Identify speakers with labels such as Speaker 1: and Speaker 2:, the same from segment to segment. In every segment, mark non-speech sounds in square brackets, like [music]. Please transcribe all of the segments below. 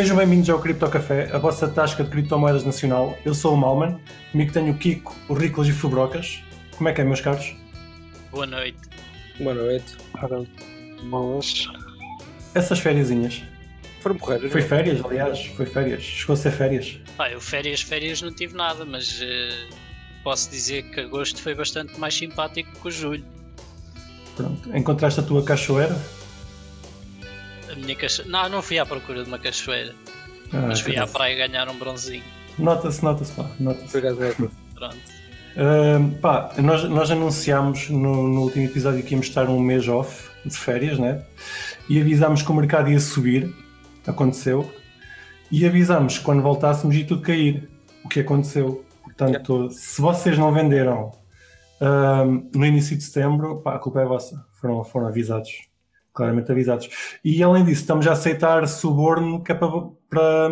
Speaker 1: Sejam bem-vindos ao Cripto Café, a vossa tasca de criptomoedas nacional. Eu sou o Malman, comigo tenho o Kiko, o Riclas e o Fubrocas. Como é que é, meus caros?
Speaker 2: Boa noite.
Speaker 3: Boa noite.
Speaker 4: Boas.
Speaker 1: Essas fériasinhas.
Speaker 3: Foram correr.
Speaker 1: Foi férias, aliás, foi férias. Chegou a ser férias.
Speaker 2: Pá, eu férias, férias não tive nada, mas eh, posso dizer que agosto foi bastante mais simpático que o julho.
Speaker 1: Pronto. Encontraste a tua cachoeira?
Speaker 2: A minha cacho... Não, não fui à procura de uma cachoeira,
Speaker 1: Ah,
Speaker 2: mas fui à praia ganhar um bronzinho.
Speaker 1: Nota-se, nota-se, pá, nota-se.
Speaker 3: É.
Speaker 2: Pronto.
Speaker 1: Ahm, pá, nós, nós anunciámos no, no último episódio que íamos estar um mês off de férias, né? E avisámos que o mercado ia subir, aconteceu. E avisámos que quando voltássemos ia tudo cair, o que aconteceu. Portanto, se vocês não venderam ahm, no início de setembro, pá, a culpa é vossa. Foram, foram avisados, claramente avisados. E além disso, estamos a aceitar suborno que é para, para,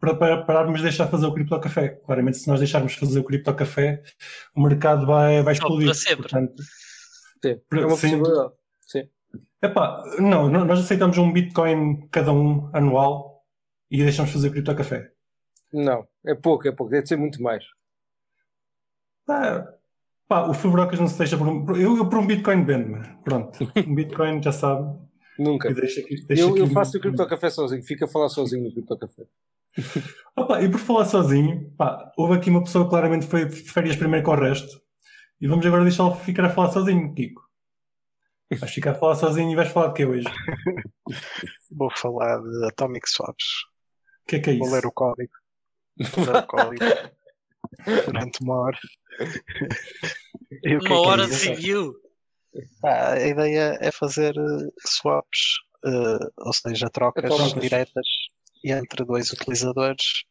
Speaker 1: para, para pararmos de deixar fazer o Cripto Café. Claramente, se nós deixarmos fazer o Cripto Café, o mercado vai, vai explodir.
Speaker 2: para sempre.
Speaker 1: Portanto,
Speaker 3: Sim. É uma
Speaker 1: Sim.
Speaker 3: possibilidade. Sim.
Speaker 1: epá, não, nós aceitamos um Bitcoin cada um anual e deixamos fazer o Cripto Café.
Speaker 3: Não, é pouco, é pouco. Deve ser muito mais.
Speaker 1: Ah, pá, o Fubrocas não se deixa por um. Eu, eu por um Bitcoin vendo-me. Pronto. [laughs] Um Bitcoin já sabe.
Speaker 3: Nunca.
Speaker 1: Deixa aqui, deixa
Speaker 3: Eu, eu faço o Cripto Café sozinho. Fico a falar sozinho no Cripto Café. [laughs]
Speaker 1: Opa, e por falar sozinho, pá, houve aqui uma pessoa que claramente foi de férias primeiro com o resto. E vamos agora deixá-lo ficar a falar sozinho, Kiko. Vais ficar a falar sozinho e vais falar de quê hoje? [laughs]
Speaker 4: Vou falar de Atomic Swaps.
Speaker 1: O que é que é
Speaker 4: Vou
Speaker 1: isso?
Speaker 4: ler o código. Vou ler o código [laughs] durante uma hora. É
Speaker 2: Uma
Speaker 4: é
Speaker 2: hora review.
Speaker 4: Ah, a ideia é fazer eh, swaps, eh, ou seja, trocas
Speaker 3: Trocas.
Speaker 4: diretas entre dois utilizadores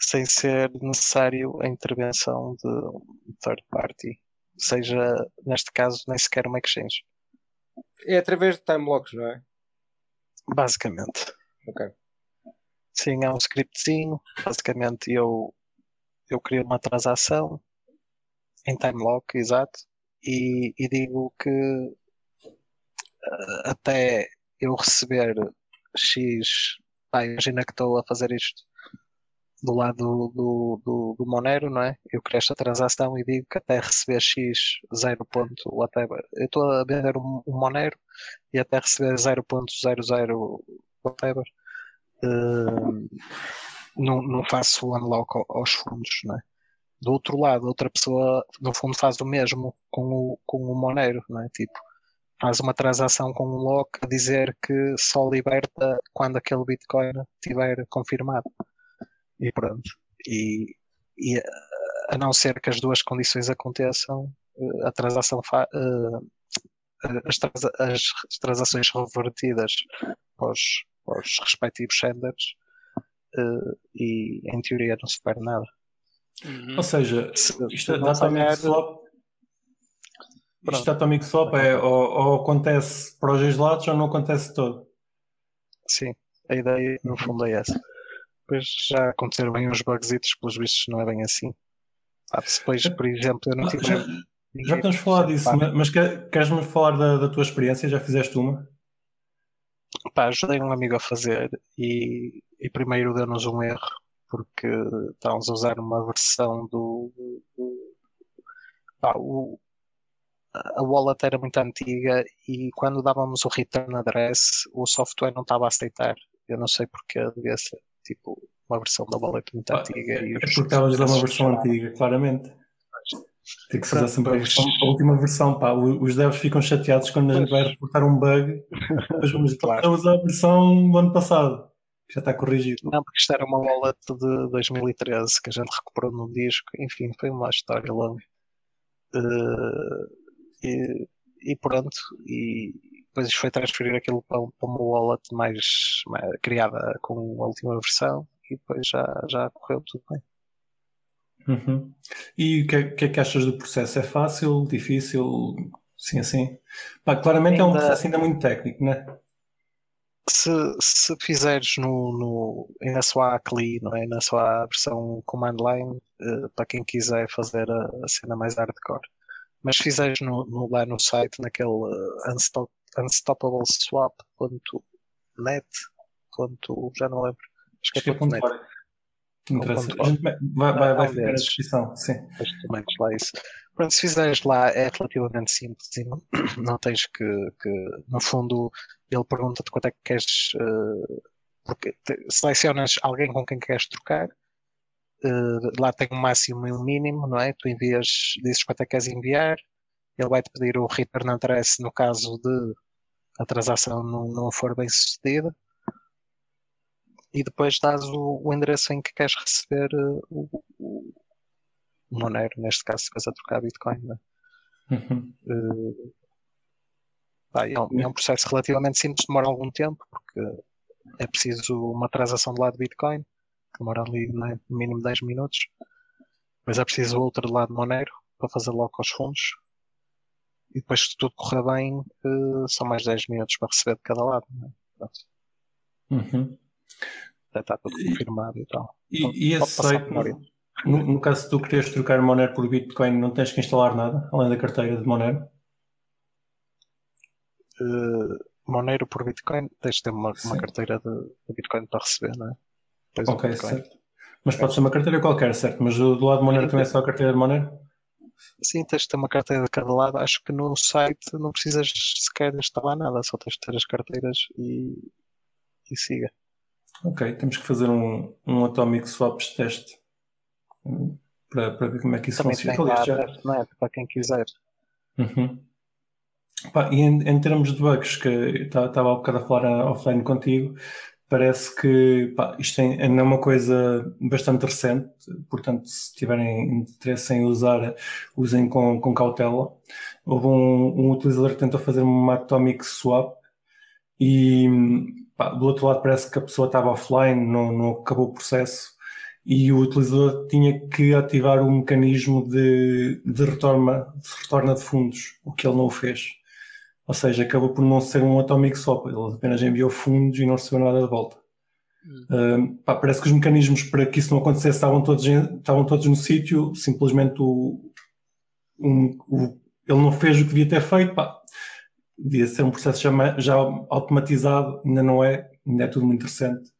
Speaker 4: sem ser necessário a intervenção de um third party, seja neste caso nem sequer uma exchange.
Speaker 3: É através de time locks, não é?
Speaker 4: Basicamente.
Speaker 3: Ok.
Speaker 4: Sim, é um scriptzinho. Basicamente eu, eu crio uma transação em time lock, exato, e, e digo que eh, até eu receber X, pá, imagina que estou a fazer isto do lado do, do, do, Monero, não é? Eu crio esta transação e digo que até receber X 0. ponto whatever. Eu estou a vender um, um Monero e até receber 0.00 whatever eh, não, não faço unlock ao- aos fundos, não é? Do outro lado, outra pessoa, no fundo, faz o mesmo com o, com o Monero, não é? Tipo, faz uma transação com um lock a dizer que só liberta quando aquele Bitcoin estiver confirmado. E pronto. E, e eh, a não ser que as duas condições aconteçam, eh, a transação fa- eh, as, transa- as transações revertidas para os, respectivos senders eh, e em teoria não se perde nada.
Speaker 2: Uhum.
Speaker 1: Ou seja,
Speaker 4: Se-
Speaker 1: isto
Speaker 4: se
Speaker 1: da Atomic Swap. Isto da Atomic Swap é ou, ou acontece para os dois lados ou não acontece todo.
Speaker 4: Sim, a ideia no fundo é essa. Depois já aconteceram bem uns bugzitos, pelos vistos não é bem assim. Ah, se depois, por exemplo, eu não tive.
Speaker 1: já, já podemos falar disso,
Speaker 4: Pá,
Speaker 1: mas, mas quer- queres-me falar da, da tua experiência? Já fizeste uma?
Speaker 4: pá, ajudei um amigo a fazer e, e primeiro deu-nos um erro porque estávamos a usar uma versão do, do- o- a wallet era muito antiga e quando dávamos o return address o software não estava a aceitar. Eu não sei porque devia ser tipo uma versão da wallet muito
Speaker 1: Ah,
Speaker 4: antiga
Speaker 1: É
Speaker 4: e os
Speaker 1: porque estavas a usar uma versão antiga, claramente. Tem que
Speaker 4: Pronto,
Speaker 1: sempre a, versão- a última versão. Pá. Os devs ficam chateados quando a gente vai reportar um bug. Mas vamos [laughs]
Speaker 4: Claro.
Speaker 1: a usar a versão do ano passado. Já está corrigido.
Speaker 4: Não, porque isto era uma wallet de 2013 que a gente recuperou num disco. Enfim, foi uma história longa. Eh, e, e pronto. E depois foi transferir aquilo para, para uma wallet mais, mais- criada com a última versão. E depois já, já correu tudo bem.
Speaker 1: Uhum. E o que, é- que é que achas do processo? É fácil? Difícil? Sim, assim. Pá, claramente é um
Speaker 4: Ainda-
Speaker 1: processo ainda muito técnico, né?
Speaker 4: Se, se fizeres no, no, na sua ACLI, não é? na sua versão command line, eh, para quem quiser fazer a, a cena mais hardcore. Mas se fizeres no, no- lá no site, naquele eh, unstop, unstoppableswap.net, ponto, já não lembro, Acho que
Speaker 1: que
Speaker 4: é
Speaker 1: é ponto
Speaker 4: .net.
Speaker 1: interessa. A gente vai, vai, vai
Speaker 4: Não,
Speaker 1: ficar na descrição, sim.
Speaker 4: Lá isso. Pronto, se fizeres lá é relativamente simples e não, [coughs] não tens que, que, no fundo, ele pergunta-te quanto é que queres, eh, porque te- selecionas alguém com quem queres trocar, eh, lá tem um máximo e um mínimo, não é? Tu envias, dizes quanto é que queres enviar, ele vai-te pedir o return address no caso de a transação não, não for bem sucedida. E depois dás o, o endereço em que queres receber eh, o, o, Monero, neste caso, se vais a trocar Bitcoin. Né?
Speaker 1: Uhum.
Speaker 4: Eh, pá, é, um, é um processo relativamente simples, demora algum tempo, porque é preciso uma transação do lado de Bitcoin, que demora ali né, no mínimo 10 minutos. Depois é preciso outra do lado de Monero, para fazer logo aos fundos. E depois, se tudo correr bem, eh, são mais 10 minutos para receber de cada lado. Né?
Speaker 1: Uhum.
Speaker 4: já está tudo confirmado e tal.
Speaker 1: E, e esse site, no, no caso se tu queres trocar Monero por Bitcoin, não tens que instalar nada, além da carteira de Monero?
Speaker 4: Eh, Monero por Bitcoin, tens de ter uma, uma carteira de, de Bitcoin para receber, não é? Depois
Speaker 1: Ok, certo. Mas pode ser uma carteira qualquer, certo? Mas do, do lado de Monero também é só a carteira de Monero?
Speaker 4: Sim, tens de ter uma carteira de cada lado. Acho que no site não precisas sequer instalar nada, só tens de ter as carteiras e, e siga.
Speaker 1: Ok, temos que fazer um, um Atomic Swaps teste hum, para, para ver como é que isso
Speaker 4: Também tem
Speaker 1: funciona.
Speaker 4: lá
Speaker 1: Aliás, já-
Speaker 4: testnet para quem quiser.
Speaker 1: Uhum. Pá, e em, em termos de bugs, que estava há bocado a falar ah, offline contigo, parece que pá, isto é, é uma coisa bastante recente, portanto, se tiverem interesse em usar, usem com, com cautela. Houve um, um utilizador que tentou fazer uma atomic swap e pá, do outro lado parece que a pessoa estava offline, não, não acabou o processo e o utilizador tinha que ativar o mecanismo de, de, retorna, de retorna de fundos, o que ele não fez. Ou seja, acabou por não ser um atomic swap, ele apenas enviou fundos e não recebeu nada de volta. Um, pá, parece que os mecanismos para que isso não acontecesse estavam todos, em- estavam todos no sítio, simplesmente o, um- o- ele não fez o que devia ter feito. Pá, devia ser um processo já, já automatizado, ainda não é, ainda é tudo muito recente.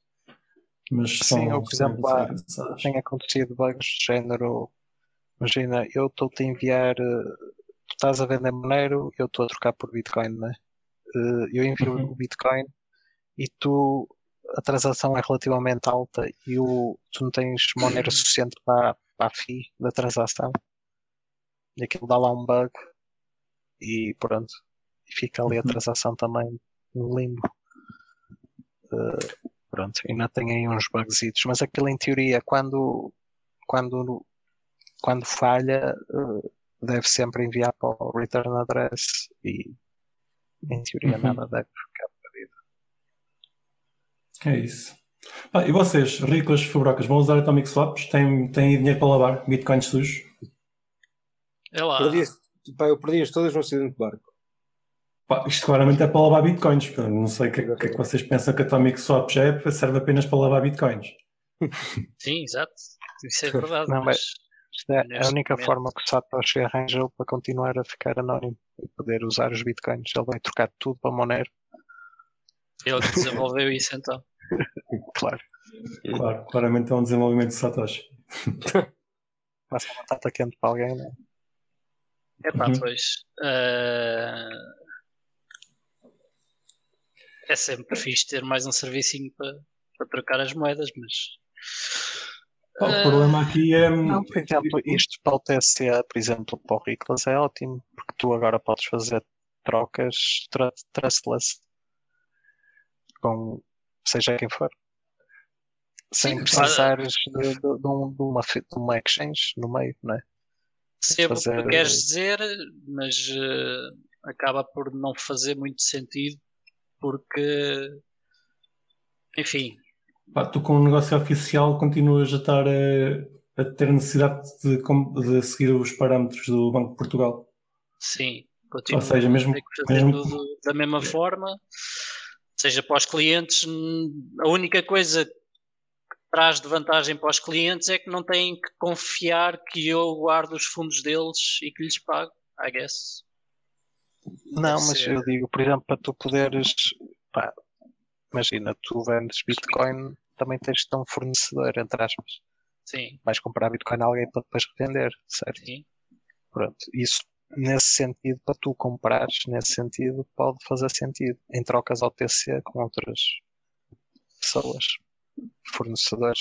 Speaker 1: Mas
Speaker 4: Sim,
Speaker 1: são,
Speaker 4: eu, por exemplo, há- tem acontecido bugs de género. Imagina, eu estou-te a enviar, eh, tu estás a vender Monero, eu estou a trocar por Bitcoin, né? Eh, Eu envio
Speaker 1: Uhum.
Speaker 4: o Bitcoin e tu, a transação é relativamente alta e o, tu não tens Monero suficiente para, para a FII da transação. E aquilo dá lá um bug e pronto. E fica ali a
Speaker 1: Uhum.
Speaker 4: transação também no limbo. Eh, pronto, ainda tem aí uns bugzitos, mas aquilo em teoria, quando, quando, quando falha, eh, deve sempre enviar para o return address e em teoria
Speaker 1: Uhum.
Speaker 4: nada deve ficar perdido.
Speaker 1: É isso. Ah, e vocês, ricos fabrocas, vão usar Atomic Swaps? Têm, têm dinheiro para lavar? Bitcoins sujos?
Speaker 2: É lá.
Speaker 3: Perdi, pá, eu perdi-as todas no acidente de barco.
Speaker 1: Pá, isto claramente é para lavar Bitcoins. pá. Não sei o que, é- que é que vocês pensam que Atomic Swaps é, serve apenas para lavar Bitcoins.
Speaker 2: Sim, exato. Isso é [laughs] verdade.
Speaker 4: Não,
Speaker 2: mas
Speaker 4: Isto é a
Speaker 2: Neste
Speaker 4: única
Speaker 2: momento.
Speaker 4: forma que o Satoshi arranjou para continuar a ficar anónimo e poder usar os bitcoins. Ele vai trocar tudo para Monero,
Speaker 2: ele que desenvolveu isso então. [laughs]
Speaker 4: claro.
Speaker 1: Claro, claramente é um desenvolvimento de Satoshi. [laughs]
Speaker 4: Passa uma batata quente para alguém, né?
Speaker 2: É pá,
Speaker 1: Uhum.
Speaker 2: pois. eh, É sempre fixe ter mais um servicinho para, para trocar as moedas, mas. Eh,
Speaker 1: o problema aqui é.
Speaker 4: Não, por exemplo, isto para o TSA, por exemplo, para o Riclas é ótimo, porque tu agora podes fazer trocas tra- trustless com seja quem for. Sem
Speaker 2: Sim,
Speaker 4: precisares de, de- de um- de uma, de uma exchange no meio, não é?
Speaker 2: Percebo o que
Speaker 4: fazer-
Speaker 2: tu queres dizer, mas eh, acaba por não fazer muito sentido porque, enfim,
Speaker 1: Pá, tu com o negócio oficial continuas a estar a, a ter necessidade de, de seguir os parâmetros do Banco de Portugal.
Speaker 2: sim, continuo
Speaker 1: Ou seja, mesmo- mesmo-
Speaker 2: tudo da mesma forma, seja para os clientes, a única coisa que traz de vantagem para os clientes é que não têm que confiar que eu guardo os fundos deles e que lhes pago, I guess.
Speaker 4: Não,
Speaker 2: Deve
Speaker 4: mas
Speaker 2: ser.
Speaker 4: eu digo, por exemplo, para tu poderes, pá, imagina, tu vendes Bitcoin, também tens de ter um fornecedor, entre aspas.
Speaker 2: Sim,
Speaker 4: Vais comprar Bitcoin a alguém para depois revender, certo?
Speaker 2: sim.
Speaker 4: Pronto. Isso, nesse sentido, para tu comprares, nesse sentido, pode fazer sentido. Em trocas OTC com outras pessoas, fornecedores.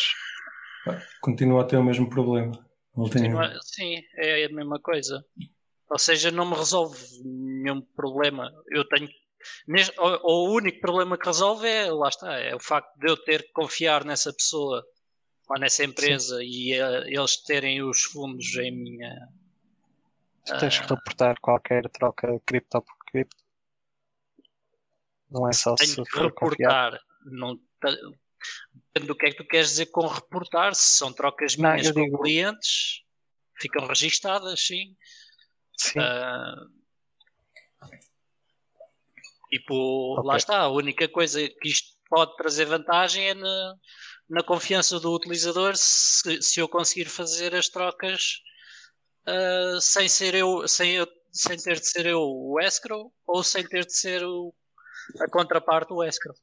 Speaker 1: Continua a ter o mesmo problema.
Speaker 2: Continua- Sim, é a mesma coisa. Ou seja, não me resolve nenhum problema. Eu tenho. Ou- o único problema que resolve é, lá está, é o facto de eu ter que confiar nessa pessoa ou nessa empresa e eh, eles terem os fundos em minha.
Speaker 4: Tu tens que reportar qualquer troca cripto por cripto. Não é só se
Speaker 2: Tenho que
Speaker 4: for confiar.
Speaker 2: reportar. Não, ta- depende do que é que tu queres dizer com reportar. Se são trocas
Speaker 4: Não,
Speaker 2: minhas
Speaker 4: eu
Speaker 2: com
Speaker 4: digo-
Speaker 2: clientes, ficam registadas, sim.
Speaker 4: Sim,
Speaker 2: Ah, tipo,
Speaker 4: Ok.
Speaker 2: lá está, a única coisa que isto pode trazer vantagem é na, na confiança do utilizador se, se eu conseguir fazer as trocas ah, sem ser eu, sem eu, sem ter de ser eu o escrow ou sem ter de ser o, a contraparte o escrow.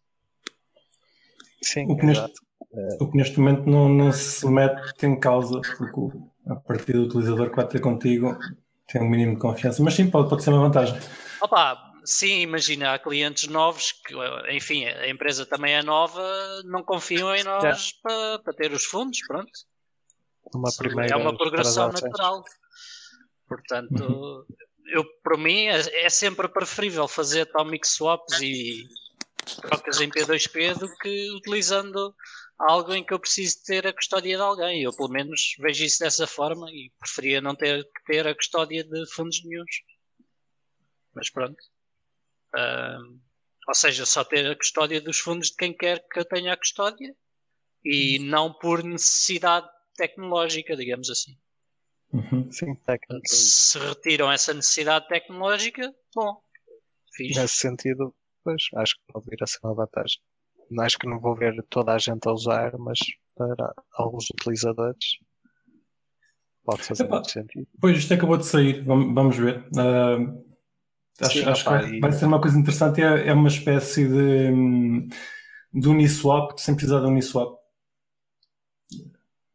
Speaker 4: sim,
Speaker 1: O que neste-
Speaker 4: exato.
Speaker 1: O que neste momento não, não se mete em causa, porque a partir do utilizador que vai ter contigo tem um mínimo de confiança. Mas sim, pode, pode ser uma vantagem.
Speaker 2: Opa, sim, imagina, há clientes novos que, enfim, a empresa também é nova, não confiam em nós para, para ter os fundos, pronto.
Speaker 4: Uma
Speaker 2: é uma progressão natural. Portanto, eu para mim é, é sempre preferível fazer atomic swaps e trocas em P2P do que utilizando algo em que eu preciso ter a custódia de alguém. Eu pelo menos vejo isso dessa forma e preferia não ter que ter a custódia de fundos nenhuns. Mas pronto. Ahm, ou seja, só ter a custódia dos fundos de quem quer que eu tenha a custódia e não por necessidade tecnológica, digamos assim.
Speaker 1: Uhum.
Speaker 4: Sim, técnico.
Speaker 2: Se retiram essa necessidade tecnológica, bom, fixe.
Speaker 4: Nesse sentido, pois, acho que pode vir a ser uma vantagem. Não acho que não vou ver toda a gente a usar, mas para alguns utilizadores pode fazer muito sentido.
Speaker 1: Pois isto acabou de sair, vamos, vamos ver. Ah, acho
Speaker 4: Sim,
Speaker 1: acho que vai,
Speaker 4: e-
Speaker 1: vai ser uma coisa interessante. É, é uma espécie de, hum, de Uniswap sem precisar de Uniswap.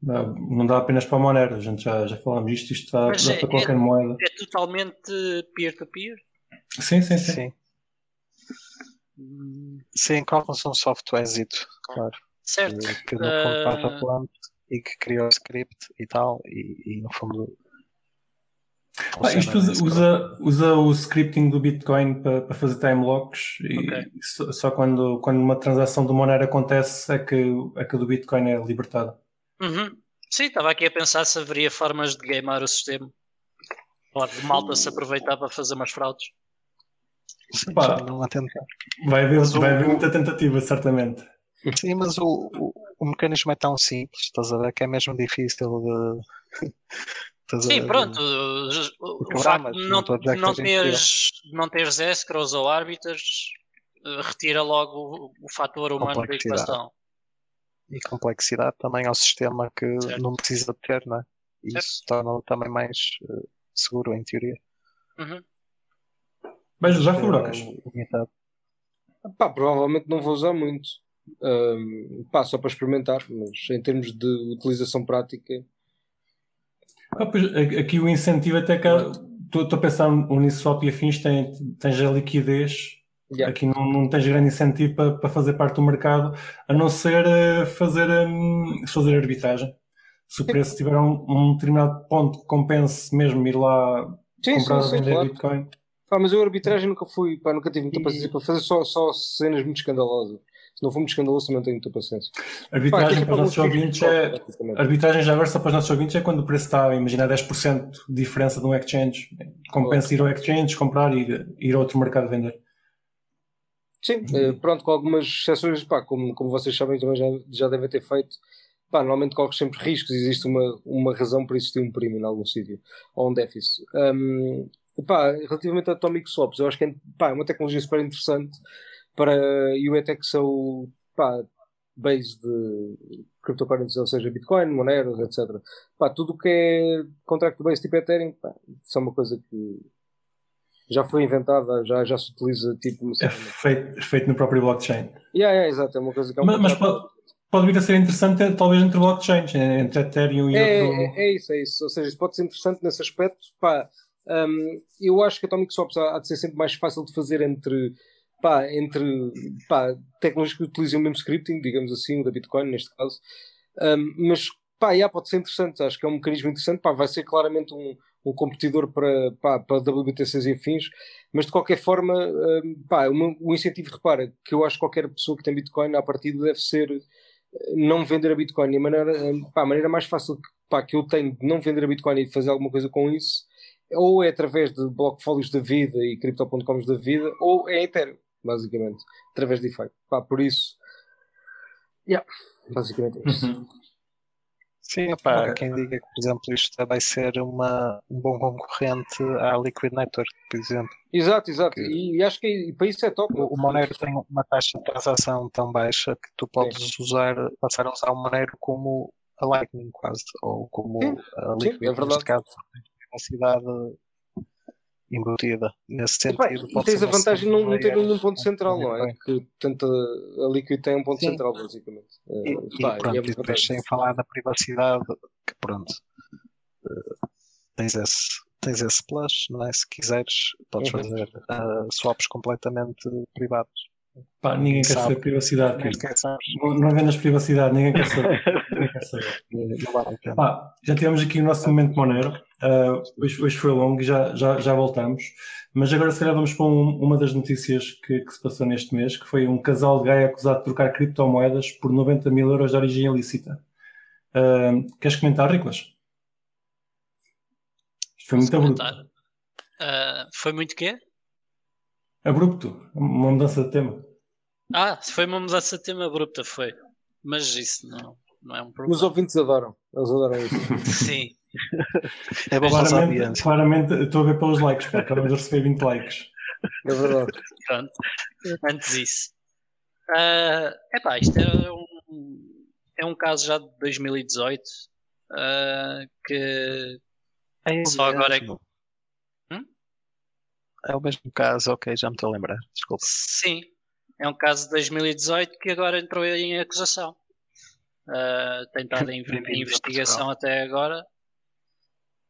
Speaker 1: Não, não dá apenas para a Monero, a gente já, já falámos disto, isto dá, dá
Speaker 2: é-
Speaker 1: para qualquer
Speaker 2: é-
Speaker 1: moeda.
Speaker 2: É totalmente peer-to-peer.
Speaker 1: Sim, sim, sim.
Speaker 4: Sim, sim, colocam-se um softwarezito, claro,
Speaker 2: Certo.
Speaker 4: que, que no fundo faz
Speaker 2: Ah.
Speaker 4: a planta e que criou o script e tal, e, e no fundo.
Speaker 1: Ah, isto usa, usa, usa o scripting do Bitcoin para, para fazer time locks e só, só quando, quando uma transação do Monero acontece é que, é que a do Bitcoin é libertada.
Speaker 2: Uhum. Sim, estava aqui a pensar se haveria formas de gamear o sistema. Pode malta se aproveitar para fazer umas fraudes.
Speaker 4: Sim,
Speaker 1: Pá.
Speaker 4: não há tentar.
Speaker 1: Vai haver,
Speaker 4: Mas
Speaker 1: vai haver muita tentativa, certamente.
Speaker 4: Sim, mas o, o, o mecanismo é tão simples, estás a ver, que é mesmo difícil de.
Speaker 2: Sim, pronto. O, o facto
Speaker 4: mas
Speaker 2: de
Speaker 4: não
Speaker 2: não, teres, não teres escrows ou árbitros eh, retira logo o, o fator humano da
Speaker 4: Complexidade.
Speaker 2: equação.
Speaker 4: E complexidade também ao sistema que
Speaker 2: Certo.
Speaker 4: não precisa de ter, não é? E
Speaker 2: Certo.
Speaker 4: isso torna-o também mais eh, seguro, em teoria.
Speaker 2: Uhum.
Speaker 1: Vais usar
Speaker 4: Eh,
Speaker 1: fubrocas.
Speaker 4: limitado.
Speaker 3: Pá, provavelmente não vou usar muito. Ahm, pá, só para experimentar, mas em termos de utilização prática,
Speaker 1: Ah, pois, aqui o incentivo até que estou a pensar no Uniswap e afins, tem, tens a liquidez,
Speaker 3: Yeah.
Speaker 1: aqui não, não tens grande incentivo para, para fazer parte do mercado, a não ser eh, fazer, hum, fazer arbitragem. Se o preço tiver um, um determinado ponto que compense mesmo ir lá
Speaker 3: sim,
Speaker 1: comprar
Speaker 3: sim,
Speaker 1: vender
Speaker 3: claro.
Speaker 1: Bitcoin.
Speaker 3: Pá, mas eu arbitragem nunca fui, pá, nunca tive muita
Speaker 1: E-
Speaker 3: paciência para fazer só, só cenas muito escandalosas. Se não for muito escandaloso, também não tenho muita paciência.
Speaker 1: Arbitragem
Speaker 3: aqui
Speaker 1: para os nossos ouvintes é.
Speaker 3: basicamente.
Speaker 1: Arbitragem só para os nossos ouvintes é quando o preço está, imagina, 10% de diferença de um exchange. Compensa ir ao exchange, comprar e ir, ir a outro mercado vender.
Speaker 3: Sim, eh, pronto, com algumas exceções, pá, como, como vocês sabem, também já, já devem ter feito. Pá, normalmente corres sempre riscos, existe uma, uma razão para existir um prémio em algum sítio, ou um déficit. Um, pá, relativamente a Atomic Swaps, eu acho que é, pá, é uma tecnologia super interessante para UETEC são pá, base de cryptocurrencies, ou seja, Bitcoin, Monero, etc. Pá, tudo o que é contract base tipo Ethereum, pá, isso é uma coisa que já foi inventada, já, já se utiliza tipo
Speaker 1: É feito, feito no próprio blockchain.
Speaker 3: Yeah, yeah, exato, é uma coisa que é um
Speaker 1: Mas, pode, pode vir a ser interessante talvez entre blockchains, entre Ethereum e
Speaker 3: é,
Speaker 1: outro.
Speaker 3: É, é isso, é isso. Ou seja, isso pode ser interessante nesse aspecto. Pá, um, eu acho que a Atomic Swaps há, há de ser sempre mais fácil de fazer entre, pá, entre pá, tecnologias que utilizam o mesmo scripting, digamos assim, o da Bitcoin neste caso. Um, mas pá, yeah, pode ser interessante. Acho que é um mecanismo interessante. Pá, vai ser claramente um, um competidor para, pá, para WBTCs e fins, mas de qualquer forma, um, pá, o, o incentivo, repara, que eu acho que qualquer pessoa que tem Bitcoin, à partida, deve ser eh, não vender a Bitcoin. E a maneira, pá, a maneira mais fácil que, pá, que eu tenho de não vender a Bitcoin e de fazer alguma coisa com isso, ou é através de blockfolios da vida e crypto.coms da vida, ou é Ethereum, basicamente, através de DeFi. Pá, por isso, yeah, basicamente é isso.
Speaker 1: Uhum.
Speaker 4: Sim, opá,
Speaker 1: Ok.
Speaker 4: quem diga que, por exemplo, isto vai ser uma, um bom concorrente à Liquid Network, por exemplo.
Speaker 3: Exato, exato.
Speaker 4: Que-
Speaker 3: E, e acho que e para isso é top.
Speaker 4: O, o Monero tem uma taxa de transação tão baixa que tu podes usar, passar a usar o Monero como a Lightning quase, ou como
Speaker 3: Sim,
Speaker 4: a
Speaker 3: sim,
Speaker 4: Liquid,
Speaker 3: é verdade.
Speaker 4: neste caso, capacidade embutida. Nesse
Speaker 3: E,
Speaker 4: sentido,
Speaker 3: e
Speaker 4: pode
Speaker 3: tens
Speaker 4: ser
Speaker 3: a vantagem de não, não ter nenhum ponto central, não é? Que tanto a, a Liquid tem um ponto
Speaker 4: Sim.
Speaker 3: central, basicamente.
Speaker 4: E,
Speaker 3: Eh,
Speaker 4: e
Speaker 3: pá,
Speaker 4: pronto,
Speaker 3: é
Speaker 4: e
Speaker 3: uma
Speaker 4: depois sem falar da privacidade, que pronto, eh, tens esse, tens esse plus, não é? Se quiseres, podes
Speaker 3: Uhum.
Speaker 4: fazer eh, swaps completamente privados.
Speaker 1: Pá, ninguém quer
Speaker 4: Sabe.
Speaker 1: saber privacidade. Não, não vendas privacidade, ninguém quer saber. [laughs] já tivemos aqui o nosso momento Monero. Ah, hoje, hoje foi longo e já, já, já voltamos. Mas agora, se calhar, vamos para um- uma das notícias que, que se passou neste mês, que foi um casal de gay acusado de trocar criptomoedas por 90 mil euros de origem ilícita. Ah, queres comentar, Riclas? Isto foi muito abrupto.
Speaker 2: Ah, foi muito quê?
Speaker 1: Abrupto. Uma mudança de tema.
Speaker 2: Ah, foi uma mudança de tema abrupta, foi. Mas isso não, não é um
Speaker 3: Os
Speaker 2: problema.
Speaker 3: ouvintes adoram. Eles adoram isso. [laughs] [laughs]
Speaker 2: Sim.
Speaker 4: É bom
Speaker 1: Claramente, claramente, estou a ver pelos likes, pá, acabamos de receber 20 likes.
Speaker 3: É verdade.
Speaker 2: Pronto. Antes disso. Ah, epá, isto é um, é um caso já de 2018 ah, que
Speaker 4: É
Speaker 2: Só agora é que-. Hum?
Speaker 4: É o mesmo caso, ok, já me estou a lembrar. Desculpa.
Speaker 2: sim, é um caso de 2018 que agora entrou em acusação. Ah, tem estado em, em investigação até agora.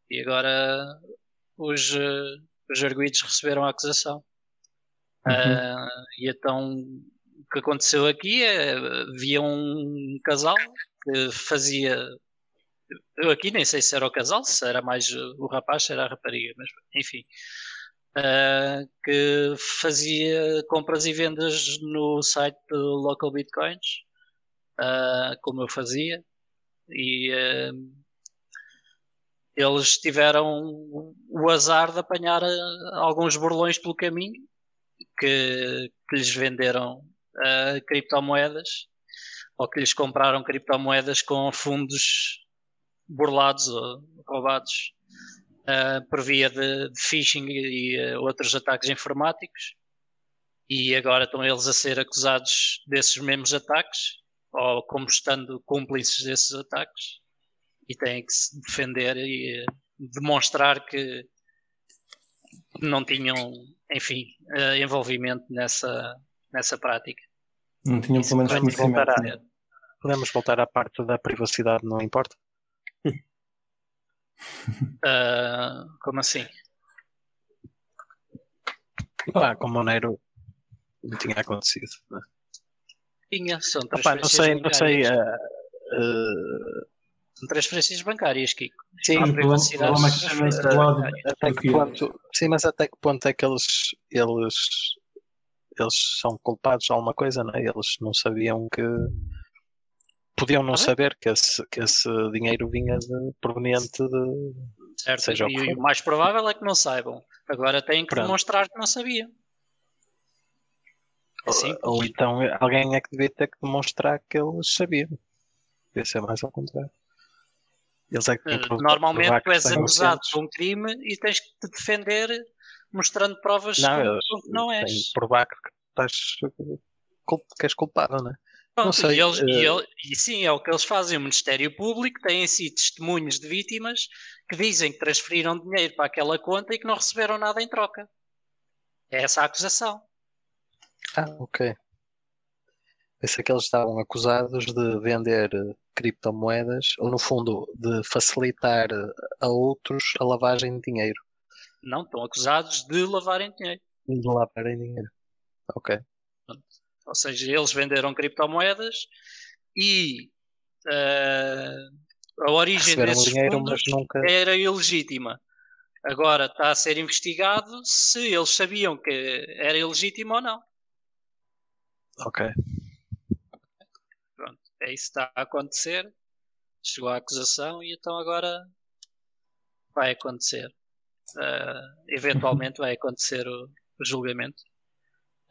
Speaker 2: E agora os, os arguídos receberam a acusação. Ah, e então o que aconteceu aqui é havia um casal que fazia eu aqui nem sei se era o casal, se era mais o rapaz, se era a rapariga, mas enfim, ah, que fazia compras e vendas no site do Local Bitcoins, ah, como eu fazia, e ah, eles tiveram o azar de apanhar ah, alguns burlões pelo caminho que, que lhes venderam ah, criptomoedas ou que lhes compraram criptomoedas com fundos burlados ou roubados ah, por via de, de phishing e ah, outros ataques informáticos. E agora estão eles a ser acusados desses mesmos ataques ou como estando cúmplices desses ataques e têm que se defender e ah, demonstrar que não tinham, enfim, ah, envolvimento nessa, nessa prática.
Speaker 1: Não tinham pelo menos conhecimento.
Speaker 2: voltar
Speaker 1: né?
Speaker 2: a-
Speaker 4: Podemos voltar à parte da privacidade, não importa? [laughs]
Speaker 2: Ah, como assim?
Speaker 4: Pá, com o Monero não tinha acontecido. né?
Speaker 2: Tinha, são
Speaker 4: Opá, não
Speaker 2: transferências
Speaker 4: sei, não sei.
Speaker 2: bancárias.
Speaker 4: ah, ah,
Speaker 2: São transferências bancárias, Kiko.
Speaker 4: sim,
Speaker 2: Há
Speaker 1: o
Speaker 2: privacidade. transferências bancárias.
Speaker 4: até que ponto, sim, mas até que ponto é que eles, eles, eles são culpados de alguma coisa, não é? Eles não sabiam que podiam não
Speaker 2: Ah,
Speaker 4: saber que esse, que esse dinheiro vinha de, proveniente de
Speaker 2: Certo?
Speaker 4: Seja o
Speaker 2: e
Speaker 4: que for.
Speaker 2: o mais provável é que não saibam. Agora têm que
Speaker 4: Pronto.
Speaker 2: demonstrar que não sabiam.
Speaker 4: Ou, então alguém é que devia ter que demonstrar que eles sabiam. Devia ser mais ao contrário. Eles é que que
Speaker 2: Eh, Normalmente
Speaker 4: que
Speaker 2: tu és acusado de um crime e tens que te defender mostrando provas
Speaker 4: Não, eles
Speaker 2: com que não és.
Speaker 4: que provar que estás que és culpado, não é?
Speaker 2: Pronto,
Speaker 4: sei,
Speaker 2: e, eles- e
Speaker 4: eh,
Speaker 2: ele- e sim, é o que eles fazem. O Ministério Público tem em si testemunhos de vítimas que dizem que transferiram dinheiro para aquela conta e que não receberam nada em troca. É essa a acusação.
Speaker 4: Ah, ok. Pensei que eles estavam acusados de vender eh, criptomoedas, ou no fundo, de facilitar eh, a outros a lavagem de dinheiro.
Speaker 2: Não, estão acusados de lavarem dinheiro.
Speaker 4: De lavarem dinheiro. Ok.
Speaker 2: Ou seja, eles venderam criptomoedas e uh, a origem desses
Speaker 4: dinheiro,
Speaker 2: fundos
Speaker 4: nunca.
Speaker 2: era ilegítima. Agora está a ser investigado se eles sabiam que era ilegítimo ou não.
Speaker 4: Ok.
Speaker 2: Pronto, é isso que está a acontecer. Chegou a acusação e então agora vai acontecer. Uh, eventualmente vai acontecer o, o julgamento.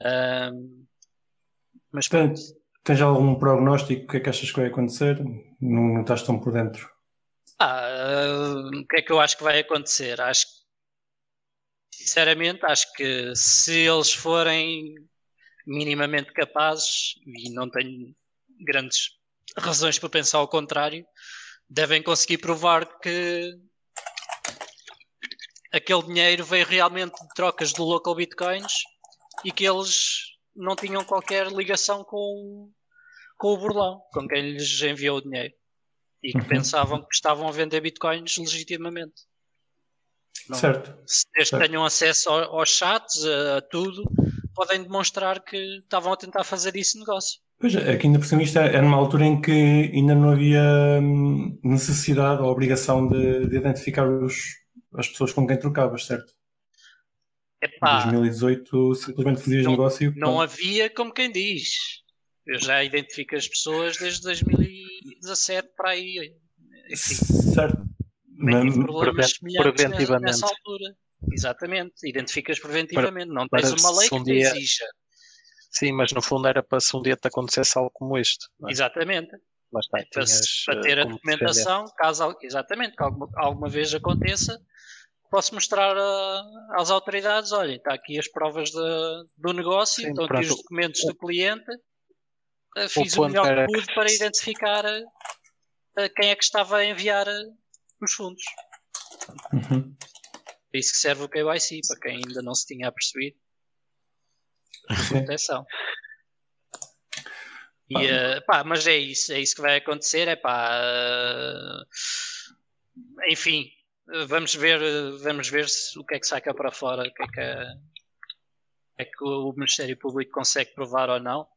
Speaker 2: Um, mas pronto.
Speaker 1: Tens, tens algum prognóstico? O que é que achas que vai acontecer? Não, não estás tão por dentro.
Speaker 2: Ah, uh, o que é que eu acho que vai acontecer? Acho sinceramente, acho que se eles forem minimamente capazes, e não tenho grandes razões para pensar ao contrário, devem conseguir provar que aquele dinheiro veio realmente de trocas do local bitcoins e que eles não tinham qualquer ligação com, com o burlão, com quem lhes enviou o dinheiro. E que
Speaker 1: Uhum.
Speaker 2: pensavam que estavam a vender bitcoins legitimamente. Não.
Speaker 1: Certo.
Speaker 2: Se
Speaker 1: Certo.
Speaker 2: tenham acesso ao- aos chats, a, a tudo, podem demonstrar que estavam a tentar fazer isso negócio.
Speaker 1: Pois é, que ainda por cima isto é, é numa altura em que ainda não havia hum, necessidade ou obrigação de, de identificar os, as pessoas com quem trocavas, certo? Em
Speaker 2: Epá,
Speaker 1: 2018 simplesmente fazias
Speaker 2: não-
Speaker 1: negócio e
Speaker 2: não
Speaker 1: pronto.
Speaker 2: havia como quem diz. Eu já identifico as pessoas desde 2017 para aí. Enfim,
Speaker 1: Certo. Mas-
Speaker 2: problemas semelhantes nessa altura. Exatamente, identificas preventivamente. não tens
Speaker 4: para
Speaker 2: uma lei
Speaker 4: se um
Speaker 2: que te
Speaker 4: dia-
Speaker 2: exija.
Speaker 4: Sim, mas no fundo era para se um dia te acontecesse algo como não é?
Speaker 2: Exatamente.
Speaker 4: Lá está,
Speaker 2: para,
Speaker 4: tinhas,
Speaker 2: para
Speaker 4: eh,
Speaker 2: ter a
Speaker 4: como defender.
Speaker 2: documentação, caso exatamente, que alguma, alguma vez aconteça, posso mostrar a- às autoridades, olha, está aqui as provas de- do negócio,
Speaker 4: Sim,
Speaker 2: estão aqui
Speaker 4: pronto.
Speaker 2: os documentos do cliente, eh, fiz o,
Speaker 4: ponto
Speaker 2: melhor
Speaker 4: era
Speaker 2: que pude para identificar eh, eh, quem é que estava a enviar eh, os fundos.
Speaker 1: Uhum.
Speaker 2: É isso que serve o KYC, para quem ainda não se tinha apercebido. Proteção. E, eh, pá, mas é isso, é isso que vai acontecer, é pá, eh, enfim, vamos ver, vamos ver se, o que é que saca para fora, o que é que, é que o Ministério Público consegue provar ou não,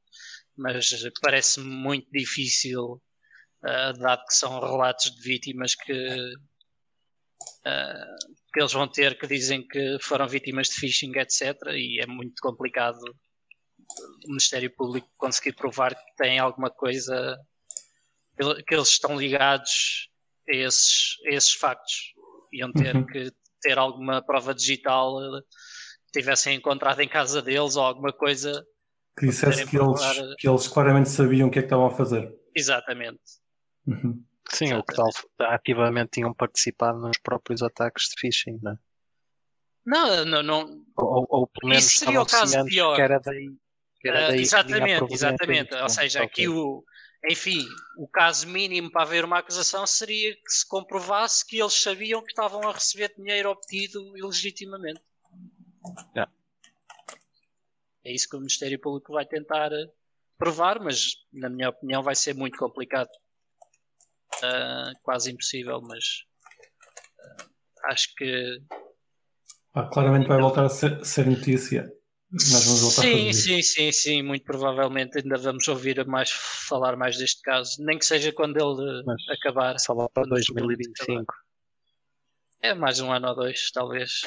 Speaker 2: mas parece-me muito difícil, eh, dado que são relatos de vítimas que, que eles vão ter que dizem que foram vítimas de phishing, etc. E é muito complicado o Ministério Público conseguir provar que tem alguma coisa que eles estão ligados a esses, a esses factos. Iam ter
Speaker 1: Uhum.
Speaker 2: que ter alguma prova digital eh, que tivessem encontrado em casa deles ou alguma coisa.
Speaker 1: Que dissesse que eles,
Speaker 2: provar-
Speaker 1: que eles claramente sabiam o que é que estavam a fazer.
Speaker 2: Exatamente.
Speaker 1: Uhum.
Speaker 4: Sim, ou que tal, ativamente tinham participado nos próprios ataques de phishing, não é?
Speaker 2: Não, não, não,
Speaker 4: Ou, ou pelo menos
Speaker 2: Isso seria o caso pior.
Speaker 4: que era daí. Que era
Speaker 2: Ah,
Speaker 4: daí que a
Speaker 2: exatamente,
Speaker 4: proveniência
Speaker 2: exatamente. Ou
Speaker 4: não?
Speaker 2: seja,
Speaker 4: Ok.
Speaker 2: aqui o, enfim, o caso mínimo para haver uma acusação seria que se comprovasse que eles sabiam que estavam a receber dinheiro obtido ilegitimamente. É isso que o Ministério Público vai tentar eh, provar, mas na minha opinião vai ser muito complicado. Ah, quase impossível, mas ah, acho que
Speaker 1: Ah, claramente vai voltar a ser, ser notícia. Nós vamos voltar a
Speaker 2: Sim, sim, sim, sim, muito provavelmente ainda vamos ouvir mais falar mais deste caso, nem que seja quando ele eh,
Speaker 4: Mas
Speaker 2: acabar.
Speaker 4: Só lá para
Speaker 2: Quando o julgamento
Speaker 4: 2025.
Speaker 2: É mais um ano ou dois, talvez.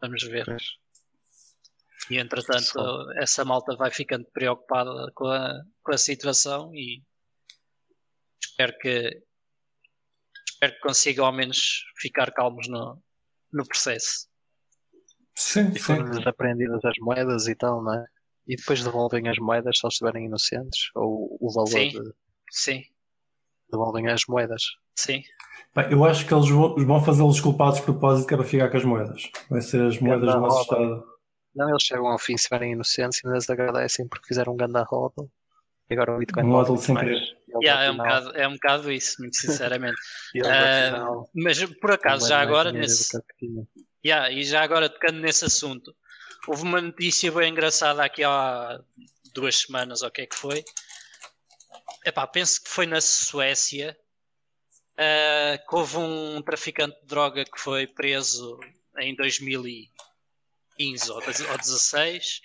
Speaker 2: Vamos ver.
Speaker 4: Pois.
Speaker 2: E entretanto,
Speaker 4: Só.
Speaker 2: essa malta vai ficando preocupada com a, com a situação e espero que espero que consigam ao menos ficar calmos no, no processo.
Speaker 1: Sim,
Speaker 4: E
Speaker 1: sim.
Speaker 4: foram-lhes apreendidas as moedas e tal, não é? E depois devolvem as moedas se eles estiverem inocentes? Ou o valor
Speaker 2: Sim.
Speaker 4: de,
Speaker 2: Sim,
Speaker 4: devolvem as moedas?
Speaker 2: sim.
Speaker 1: Bem, eu acho que eles vão, fazê-los culpados de propósito que é para ficar com as moedas. Vai ser as moedas do nosso. Estado.
Speaker 4: Não, eles chegam ao fim se estiverem inocentes e ainda lhes agradecem porque fizeram um ganda roda. E agora o Bitcoin
Speaker 1: Um
Speaker 4: muito
Speaker 1: sem
Speaker 4: mais.
Speaker 1: querer.
Speaker 2: Yeah, é, um bocado, é um bocado isso, muito sinceramente. [laughs]
Speaker 4: afinal,
Speaker 2: mas por acaso, já
Speaker 4: mais
Speaker 2: agora,
Speaker 4: do
Speaker 2: nesse. Yeah, e já agora tocando nesse assunto, houve uma notícia bem engraçada aqui há duas semanas ou o que é que foi. Epá, penso que foi na Suécia uh, que houve um traficante de droga que foi preso em 2015 ou 2016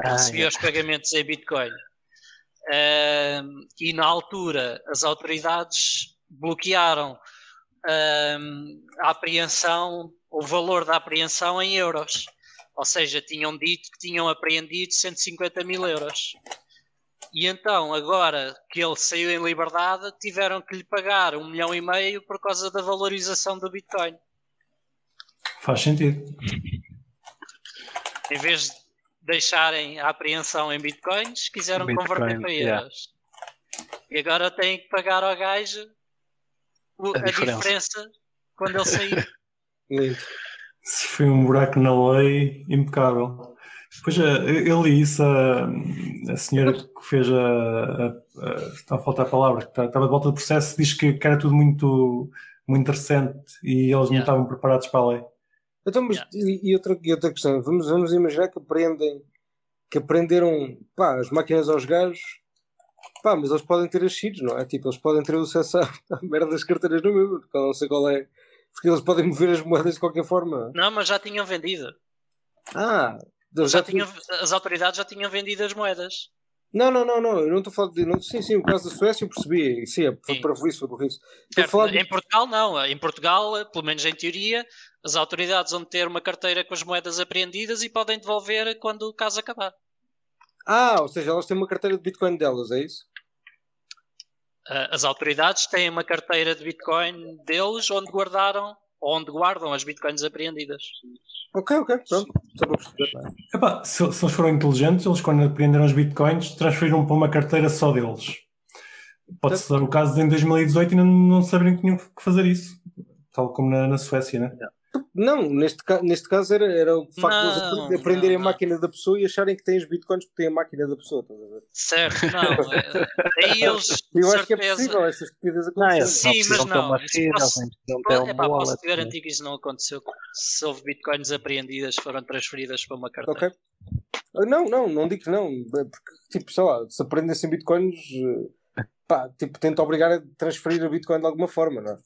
Speaker 2: que
Speaker 4: Ah,
Speaker 2: recebia
Speaker 4: é.
Speaker 2: os pagamentos em Bitcoin. E na altura as autoridades bloquearam a apreensão, o valor da apreensão em euros. Ou seja, tinham dito que tinham apreendido 150 mil euros. E então, agora que ele saiu em liberdade, tiveram que lhe pagar um milhão e meio por causa da valorização do Bitcoin.
Speaker 1: Faz sentido.
Speaker 2: Em vez de deixarem a apreensão em Bitcoins, quiseram
Speaker 4: Bitcoin,
Speaker 2: converter para
Speaker 4: yeah.
Speaker 2: euros. E agora têm que pagar ao gajo o-
Speaker 4: A
Speaker 2: a,
Speaker 4: diferença.
Speaker 2: diferença quando ele sair. [laughs]
Speaker 3: Lindo.
Speaker 1: Se foi um buraco na lei, impecável. Pois é, eu li isso, a, a senhora que fez a, a- a- Está a faltar a palavra, que está- estava de volta do processo, diz que, que era tudo muito, muito recente e eles não
Speaker 2: Yeah.
Speaker 1: estavam preparados para a lei.
Speaker 3: Então, mas,
Speaker 2: Yeah.
Speaker 3: e, e outra, e outra questão, vamos, vamos imaginar que aprendem, que aprenderam pá, as máquinas aos gajos, pá, mas eles podem ter as cheats, não é? Tipo, eles podem ter acesso à, [laughs] à merda das carteiras no meu, porque eu não sei qual é, porque eles podem mover as moedas de qualquer forma.
Speaker 2: Não, mas já tinham vendido.
Speaker 3: Ah,
Speaker 2: Já
Speaker 3: já
Speaker 2: tinham, as autoridades já tinham vendido as moedas.
Speaker 3: Não, não, não, não, eu não estou a falar de. Não, sim, sim, o caso da Suécia eu percebi, sim, é- foi para isso, foi por isso.
Speaker 2: Certo,
Speaker 3: de.
Speaker 2: Em Portugal, não. Em Portugal, pelo menos em teoria, as autoridades vão ter uma carteira com as moedas apreendidas e podem devolver quando o caso acabar.
Speaker 3: Ah, ou seja, elas têm uma carteira de Bitcoin delas, é isso?
Speaker 2: Ah, As autoridades têm uma carteira de Bitcoin deles onde guardaram, onde guardam as Bitcoins apreendidas.
Speaker 3: Ok, ok, pronto, só para perceber.
Speaker 1: Epá, se, se eles foram inteligentes, eles quando apreenderam os bitcoins transferiram para uma carteira só deles. Pode-se dar o caso de em 2018 e não, não saberem que tinham que fazer isso. Tal como na, na Suécia, né?
Speaker 3: Não, neste, ca- neste caso era, era o facto de eles
Speaker 2: Não,
Speaker 3: apre- aprenderem
Speaker 2: não,
Speaker 3: a máquina da pessoa e acharem que têm os bitcoins porque têm a máquina da pessoa, estás a ver?
Speaker 2: Certo, não. eh, [laughs] Aí eles, de
Speaker 3: Eu acho que é possível essa estupidez
Speaker 4: Não,
Speaker 3: acontecer.
Speaker 2: Sim,
Speaker 4: não
Speaker 2: mas não, posso-
Speaker 4: ter um
Speaker 2: Epá, posso te garantir que isso não aconteceu. Se houve bitcoins apreendidas, foram transferidas para uma carteira.
Speaker 3: Ok. Ah, Não, não, não digo que não. É Porque, tipo, sei lá, se aprendessem bitcoins, eh, pá, tipo, tenta obrigar a transferir a bitcoin de alguma forma, não é?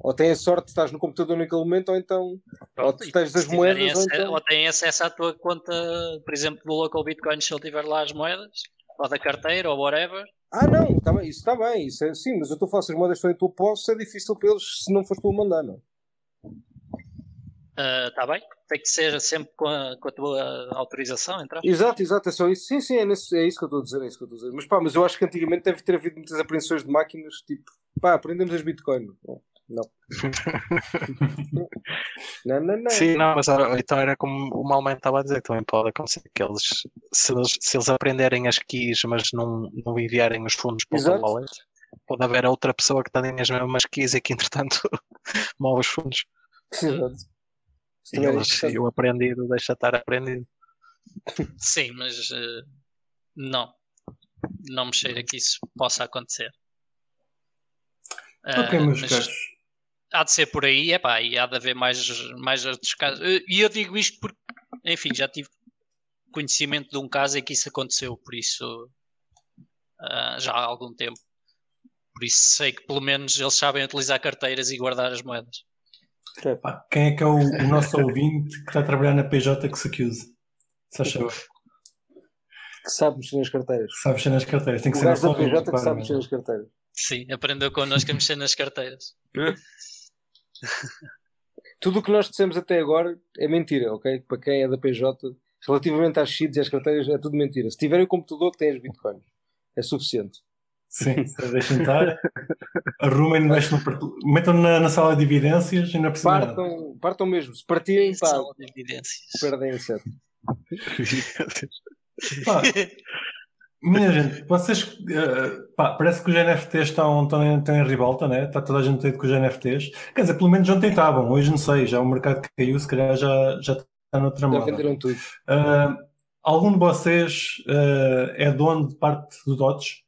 Speaker 3: Ou tens a sorte de estás no computador naquele momento, ou então. ou
Speaker 2: Pronto, e
Speaker 3: tens as moedas, ou então.
Speaker 2: ou têm acesso à tua conta, por exemplo, do local bitcoin, se ele tiver lá as moedas, ou da carteira, ou whatever.
Speaker 3: Ah, não, tá bem, isso está bem, isso é, sim, mas eu estou a falar se as moedas estão em tua posse, é difícil para eles se não fores tu a mandar, não?
Speaker 2: Está bem? Tem que ser sempre com a, com a tua autorização, então.
Speaker 3: Exato, exato, é só isso. Sim, sim, é, nesse- é isso que eu estou a dizer, é isso que eu estou a dizer. Mas pá, mas eu acho que antigamente deve ter havido muitas apreensões de máquinas, tipo, pá, aprendemos as bitcoin. Não, não. [laughs] não, não, não.
Speaker 4: Sim, não, mas então era como o Malman estava a dizer, que também pode acontecer que eles, se eles, se eles aprenderem as keys, mas não, não enviarem os fundos para
Speaker 3: Exato.
Speaker 4: o wallet, pode haver outra pessoa que tem as mesmas keys e que entretanto [laughs] move os fundos.
Speaker 3: Exato. Isso
Speaker 4: E
Speaker 3: era
Speaker 4: eles, e o aprendido deixa estar aprendido. [laughs]
Speaker 2: Sim, mas eh, não. Não me cheira que isso possa acontecer.
Speaker 1: ok,
Speaker 2: Ah,
Speaker 1: meus
Speaker 2: mas
Speaker 1: caros.
Speaker 2: Há de ser por aí, epá, e há de haver mais, mais outros casos. E eu digo isto porque, enfim, já tive conhecimento de um caso em que isso aconteceu, por isso ah, já há algum tempo. Por isso sei que pelo menos eles sabem utilizar carteiras e guardar as moedas.
Speaker 1: Pá, quem é que é o, o nosso [laughs] ouvinte que está a trabalhar na PJ que se acuse? Se acha
Speaker 3: Que sabe mexer nas carteiras.
Speaker 1: sabe mexer nas carteiras? Tem que
Speaker 3: O
Speaker 1: ser nosso
Speaker 3: PJ
Speaker 1: ouvinte,
Speaker 3: que sabe mexer nas carteiras.
Speaker 2: Sim, aprendeu connosco a mexer nas carteiras. [laughs]
Speaker 3: Tudo o que nós dissemos até agora é mentira, ok? Para quem é da PJ, relativamente às sheets e às carteiras, é tudo mentira. Se tiverem o computador tem as bitcoins, é suficiente.
Speaker 1: Sim, se deixem estar. Arrumem, mexam no metam na, na sala de evidências e não precisa nada.
Speaker 3: Partam, partam mesmo. Se partirem, pá,
Speaker 2: Sala de evidências.
Speaker 3: perdem sete.
Speaker 1: Pá, [laughs] minha gente, vocês eh, pá, parece que os NFTs estão, estão, em, estão em revolta, né? Está toda a gente doido com os NFTs. Quer dizer, pelo menos ontem estavam, hoje não sei, já o mercado que caiu, se calhar já, já está noutra
Speaker 3: Já
Speaker 1: moda.
Speaker 3: venderam tudo.
Speaker 1: Ah, algum de vocês ah, é dono de parte do Dodge?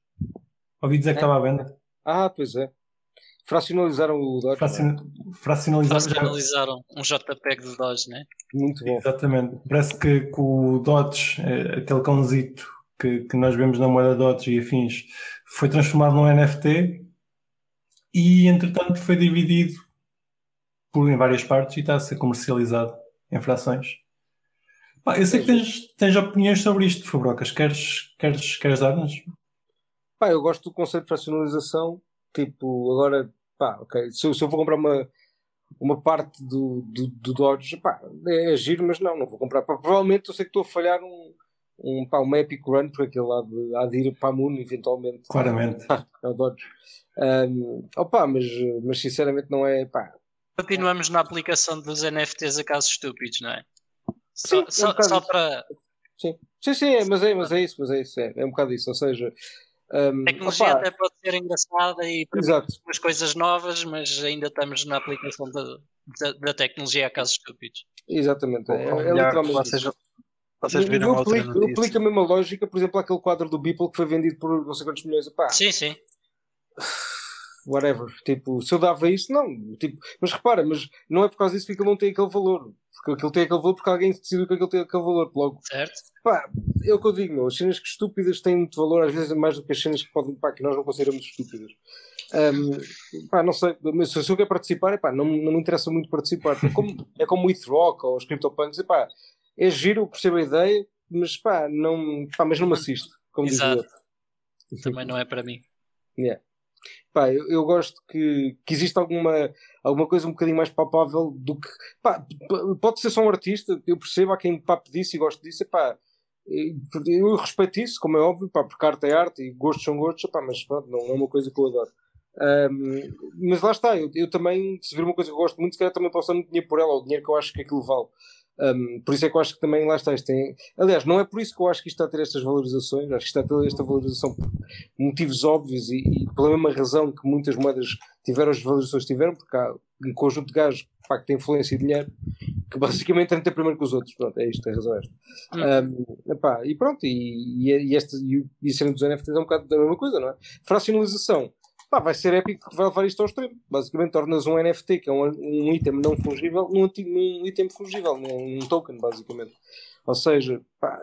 Speaker 1: Ouvi dizer que
Speaker 3: É.
Speaker 1: estava à venda.
Speaker 3: Ah, pois é. Fracionalizaram o Dodge.
Speaker 1: Fracin... Fracionalizado já.
Speaker 2: Fracionalizaram um JPEG de Dodge, né?
Speaker 3: Muito bom.
Speaker 1: Exatamente. Parece que, que o Dodge, aquele cãozito que, que nós vemos na moeda Doge e afins foi transformado num NFT e entretanto foi dividido por em várias partes e está a ser comercializado em frações. Pá, eu sei que tens, tens opiniões sobre isto, Fabrocas. Queres, queres, queres dar-nos?
Speaker 3: Pá, eu gosto do conceito de fracionalização. Tipo, agora, pá, ok. Se, eu- se eu vou comprar uma, uma parte do, do, do Dodge, pá, é, é giro, mas não, não vou comprar. Pá, provavelmente eu sei que estou a falhar um, um, pá, uma Epic Run, porque aquele há de, há de ir para a Moon, eventualmente.
Speaker 1: Claramente. [laughs]
Speaker 3: É o Dodge. Um, opa, mas, mas sinceramente não é. Pá,
Speaker 2: Continuamos na aplicação dos NFTs a casos estúpidos, não é? Só,
Speaker 3: Sim, é um
Speaker 2: só- só para.
Speaker 3: sim, sim, sim é, mas, é, mas é isso, mas é isso. É, é um bocado isso. Ou seja, um,
Speaker 2: A tecnologia
Speaker 3: opa,
Speaker 2: até pode ser engraçada e umas coisas novas, mas ainda estamos na aplicação da, da, da tecnologia a casos estúpidos.
Speaker 3: Exatamente. É, é
Speaker 4: melhor,
Speaker 3: literalmente
Speaker 4: vocês. Vocês
Speaker 3: Eu-
Speaker 4: viram
Speaker 3: eu
Speaker 4: outra
Speaker 3: aplico, eu aplico a mesma lógica, por exemplo, aquele quadro do Beeple que foi vendido por não sei quantos milhões. Pá,
Speaker 2: Sim, sim. [sighs]
Speaker 3: whatever. Tipo, se eu dava isso, não. Tipo, mas repara, mas não é por causa disso que aquilo não tem aquele valor. Porque aquilo tem aquele valor porque alguém decidiu que aquilo tem aquele valor. Logo,
Speaker 2: Certo?
Speaker 3: pá, é o que eu digo, meu. As cenas que estúpidas têm muito valor, às vezes é mais do que as cenas que, podem, pá, que nós não consideramos estúpidas. Um, pá, não sei, mas se eu quero participar, epá, não, não me interessa muito participar. É como, é como o Rock ou os CryptoPunks, epá, é giro, eu percebo a ideia, mas pá, não, pá, mas não me assiste, como diz o
Speaker 2: Exato.
Speaker 3: outro.
Speaker 2: Também não é para mim.
Speaker 3: Pá, eu, eu gosto que, que existe alguma, alguma coisa um bocadinho mais palpável do que. Pá, pode ser só um artista, eu percebo, há quem pape disso e gosto disso, pá. Eu respeito isso, como é óbvio, pá, porque arte é arte e gostos são gostos, pá, mas pronto, não é uma coisa que eu adoro. Ahm, mas lá está, eu, eu também, se vir uma coisa que eu gosto muito, se calhar também posso dar muito dinheiro por ela, ou o dinheiro que eu acho que aquilo vale. Ahm, por isso é que eu acho que também lá está. Tem... Aliás, não é por isso que eu acho que isto está a ter estas valorizações, acho que está a ter esta valorização por motivos óbvios e, e pela mesma razão que muitas moedas tiveram as valorizações que tiveram, porque há um conjunto de gajos pá, que tem influência e dinheiro que basicamente têm primeiro que os outros. Pronto, é isto, a razão é esta. Um, epá, e pronto, e, e, e, este, e, o- e cena dos NFTs é um bocado da mesma coisa, não é? Fracionalização. Pá, vai ser épico porque vai levar isto ao extremo. Basicamente, tornas um NFT, que é um, um item não fungível, num, num item fungível, num, num token, basicamente. Ou seja, pá,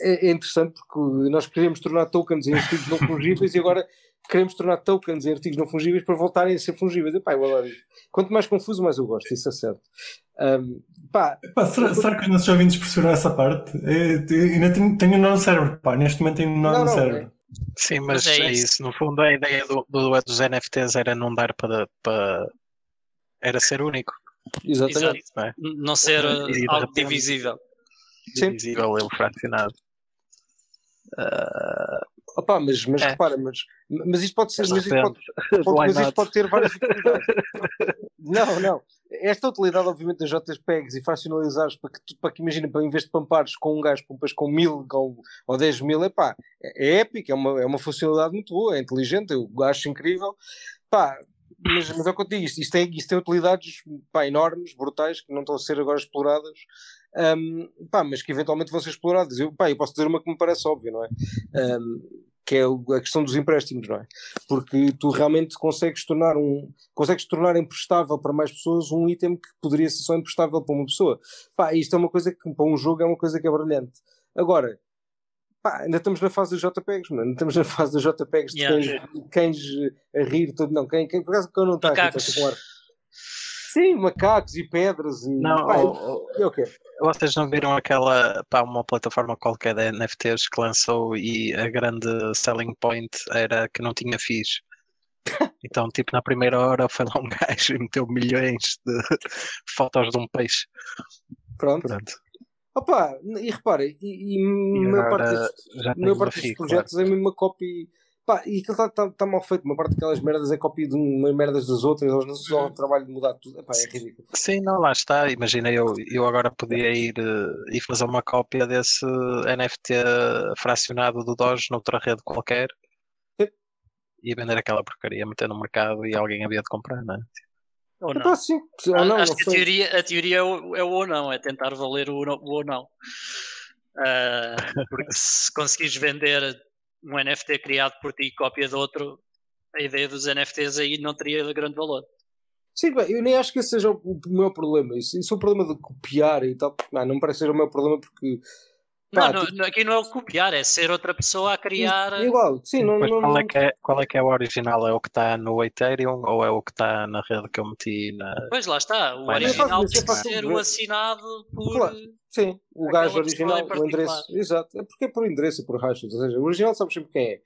Speaker 3: é, é interessante porque nós queremos tornar tokens em artigos não fungíveis e agora queremos tornar tokens em artigos não fungíveis para voltarem a ser fungíveis. Epá, eu adoro isto. Quanto mais confuso, mais eu gosto, isso é certo. Um, pá,
Speaker 1: Pá, será, será que os nossos ouvintes perceberam essa parte? É, eu ainda tenho, tenho um nó no cérebro, pá, neste momento tenho um nó no cérebro.
Speaker 4: Sim, mas,
Speaker 2: Mas é
Speaker 4: é,
Speaker 2: isso.
Speaker 4: isso. No fundo, a ideia do, do, dos NFTs era não dar para. para... Era ser único.
Speaker 3: exatamente.
Speaker 2: Exato.
Speaker 4: Não é?
Speaker 2: Não ser uh,
Speaker 4: E de
Speaker 2: algo
Speaker 4: repente-
Speaker 2: divisível.
Speaker 3: Sim.
Speaker 4: Divisível ele fracionado. Ah,
Speaker 3: Opa, mas, mas
Speaker 4: É.
Speaker 3: repara, mas, mas isto pode ser.
Speaker 4: mas
Speaker 3: isto pode, pode- mas isto pode ter várias utilidades. [laughs] não, não. Esta utilidade, obviamente, das JPEGs e fracionalizares para que, para que imagina, para em vez de pampares com um gajo, pampas com mil ou, ou 10 mil, epá, é, é épico, é uma, é uma funcionalidade muito boa, é inteligente, eu acho incrível. Pá, mas, mas é o que eu digo, isto, isto, tem, isto tem utilidades pá, enormes, brutais, que não estão a ser agora exploradas. Ahm, pá, mas que eventualmente vão ser exploradas. Eu, pá, eu posso dizer uma que me parece óbvia, não é? Ahm, que é a questão dos empréstimos, não é? Porque tu realmente consegues tornar um consegues tornar emprestável para mais pessoas um item que poderia ser só emprestável para uma pessoa. Pá, isto é uma coisa que para um jogo é uma coisa que é brilhante. Agora, pá, ainda estamos na fase dos JPEGs, mano. Ainda estamos na fase dos JPEGs de
Speaker 2: Yeah.
Speaker 3: cães, cães a rir, todo, não, quem, quem por acaso que eu não está aqui, está com ar. Sim, macacos e pedras e
Speaker 4: Não,
Speaker 3: pá,
Speaker 4: oh,
Speaker 3: é o quê?
Speaker 4: Vocês não viram aquela, pá, uma plataforma qualquer de NFTs que lançou e a grande selling point era que não tinha fees. [laughs] Então, tipo, na primeira hora foi lá um gajo e meteu milhões de fotos de um peixe.
Speaker 3: Pronto.
Speaker 4: Pronto.
Speaker 3: Opa, e repara, e, e,
Speaker 4: E
Speaker 3: a maior parte destes, maior parte destes
Speaker 4: FII, claro.
Speaker 3: projetos é mesmo uma copy. Pá, e aquilo está tá, tá mal feito. Uma parte daquelas merdas é cópia de umas merdas das outras, eles não só o trabalho de mudar tudo. Epá, é ridículo.
Speaker 4: Sim, não, lá está. Imagina, eu, eu agora podia ir eh, e fazer uma cópia desse NFT fracionado do Doge noutra rede qualquer
Speaker 3: Sim.
Speaker 4: e vender aquela porcaria, meter no mercado e alguém havia de comprar, não é?
Speaker 2: Ou não.
Speaker 3: Epá, sim, ou não,
Speaker 2: Acho
Speaker 3: não
Speaker 2: que a teoria, a teoria é, o, é o ou não, é tentar valer o, o ou não. Ah, porque se conseguires vender um NFT criado por ti e cópia de outro, a ideia dos NFTs aí não teria grande valor.
Speaker 3: Sim, bem, eu nem acho que esse seja o, maior problema. Isso, isso é o problema de copiar e tal. Não, não me parece ser o meu problema porque Pá,
Speaker 2: não,
Speaker 3: tipo-
Speaker 2: não, aqui não é o copiar, é ser outra pessoa a criar.
Speaker 3: Igual, sim, não,
Speaker 4: Mas
Speaker 3: não,
Speaker 4: qual é, que é, qual é que é o original? É o que está no Ethereum ou é o que está na rede que eu meti na.
Speaker 2: Pois lá está, o
Speaker 4: Vai, não.
Speaker 2: original
Speaker 3: É
Speaker 2: tem
Speaker 3: é
Speaker 2: que ser o assinado por.
Speaker 3: Claro. Sim, o
Speaker 2: Aquela
Speaker 3: gajo original, o endereço. Exato, é porque é por endereço e por hashes. Ou seja, o original sabes sempre quem é.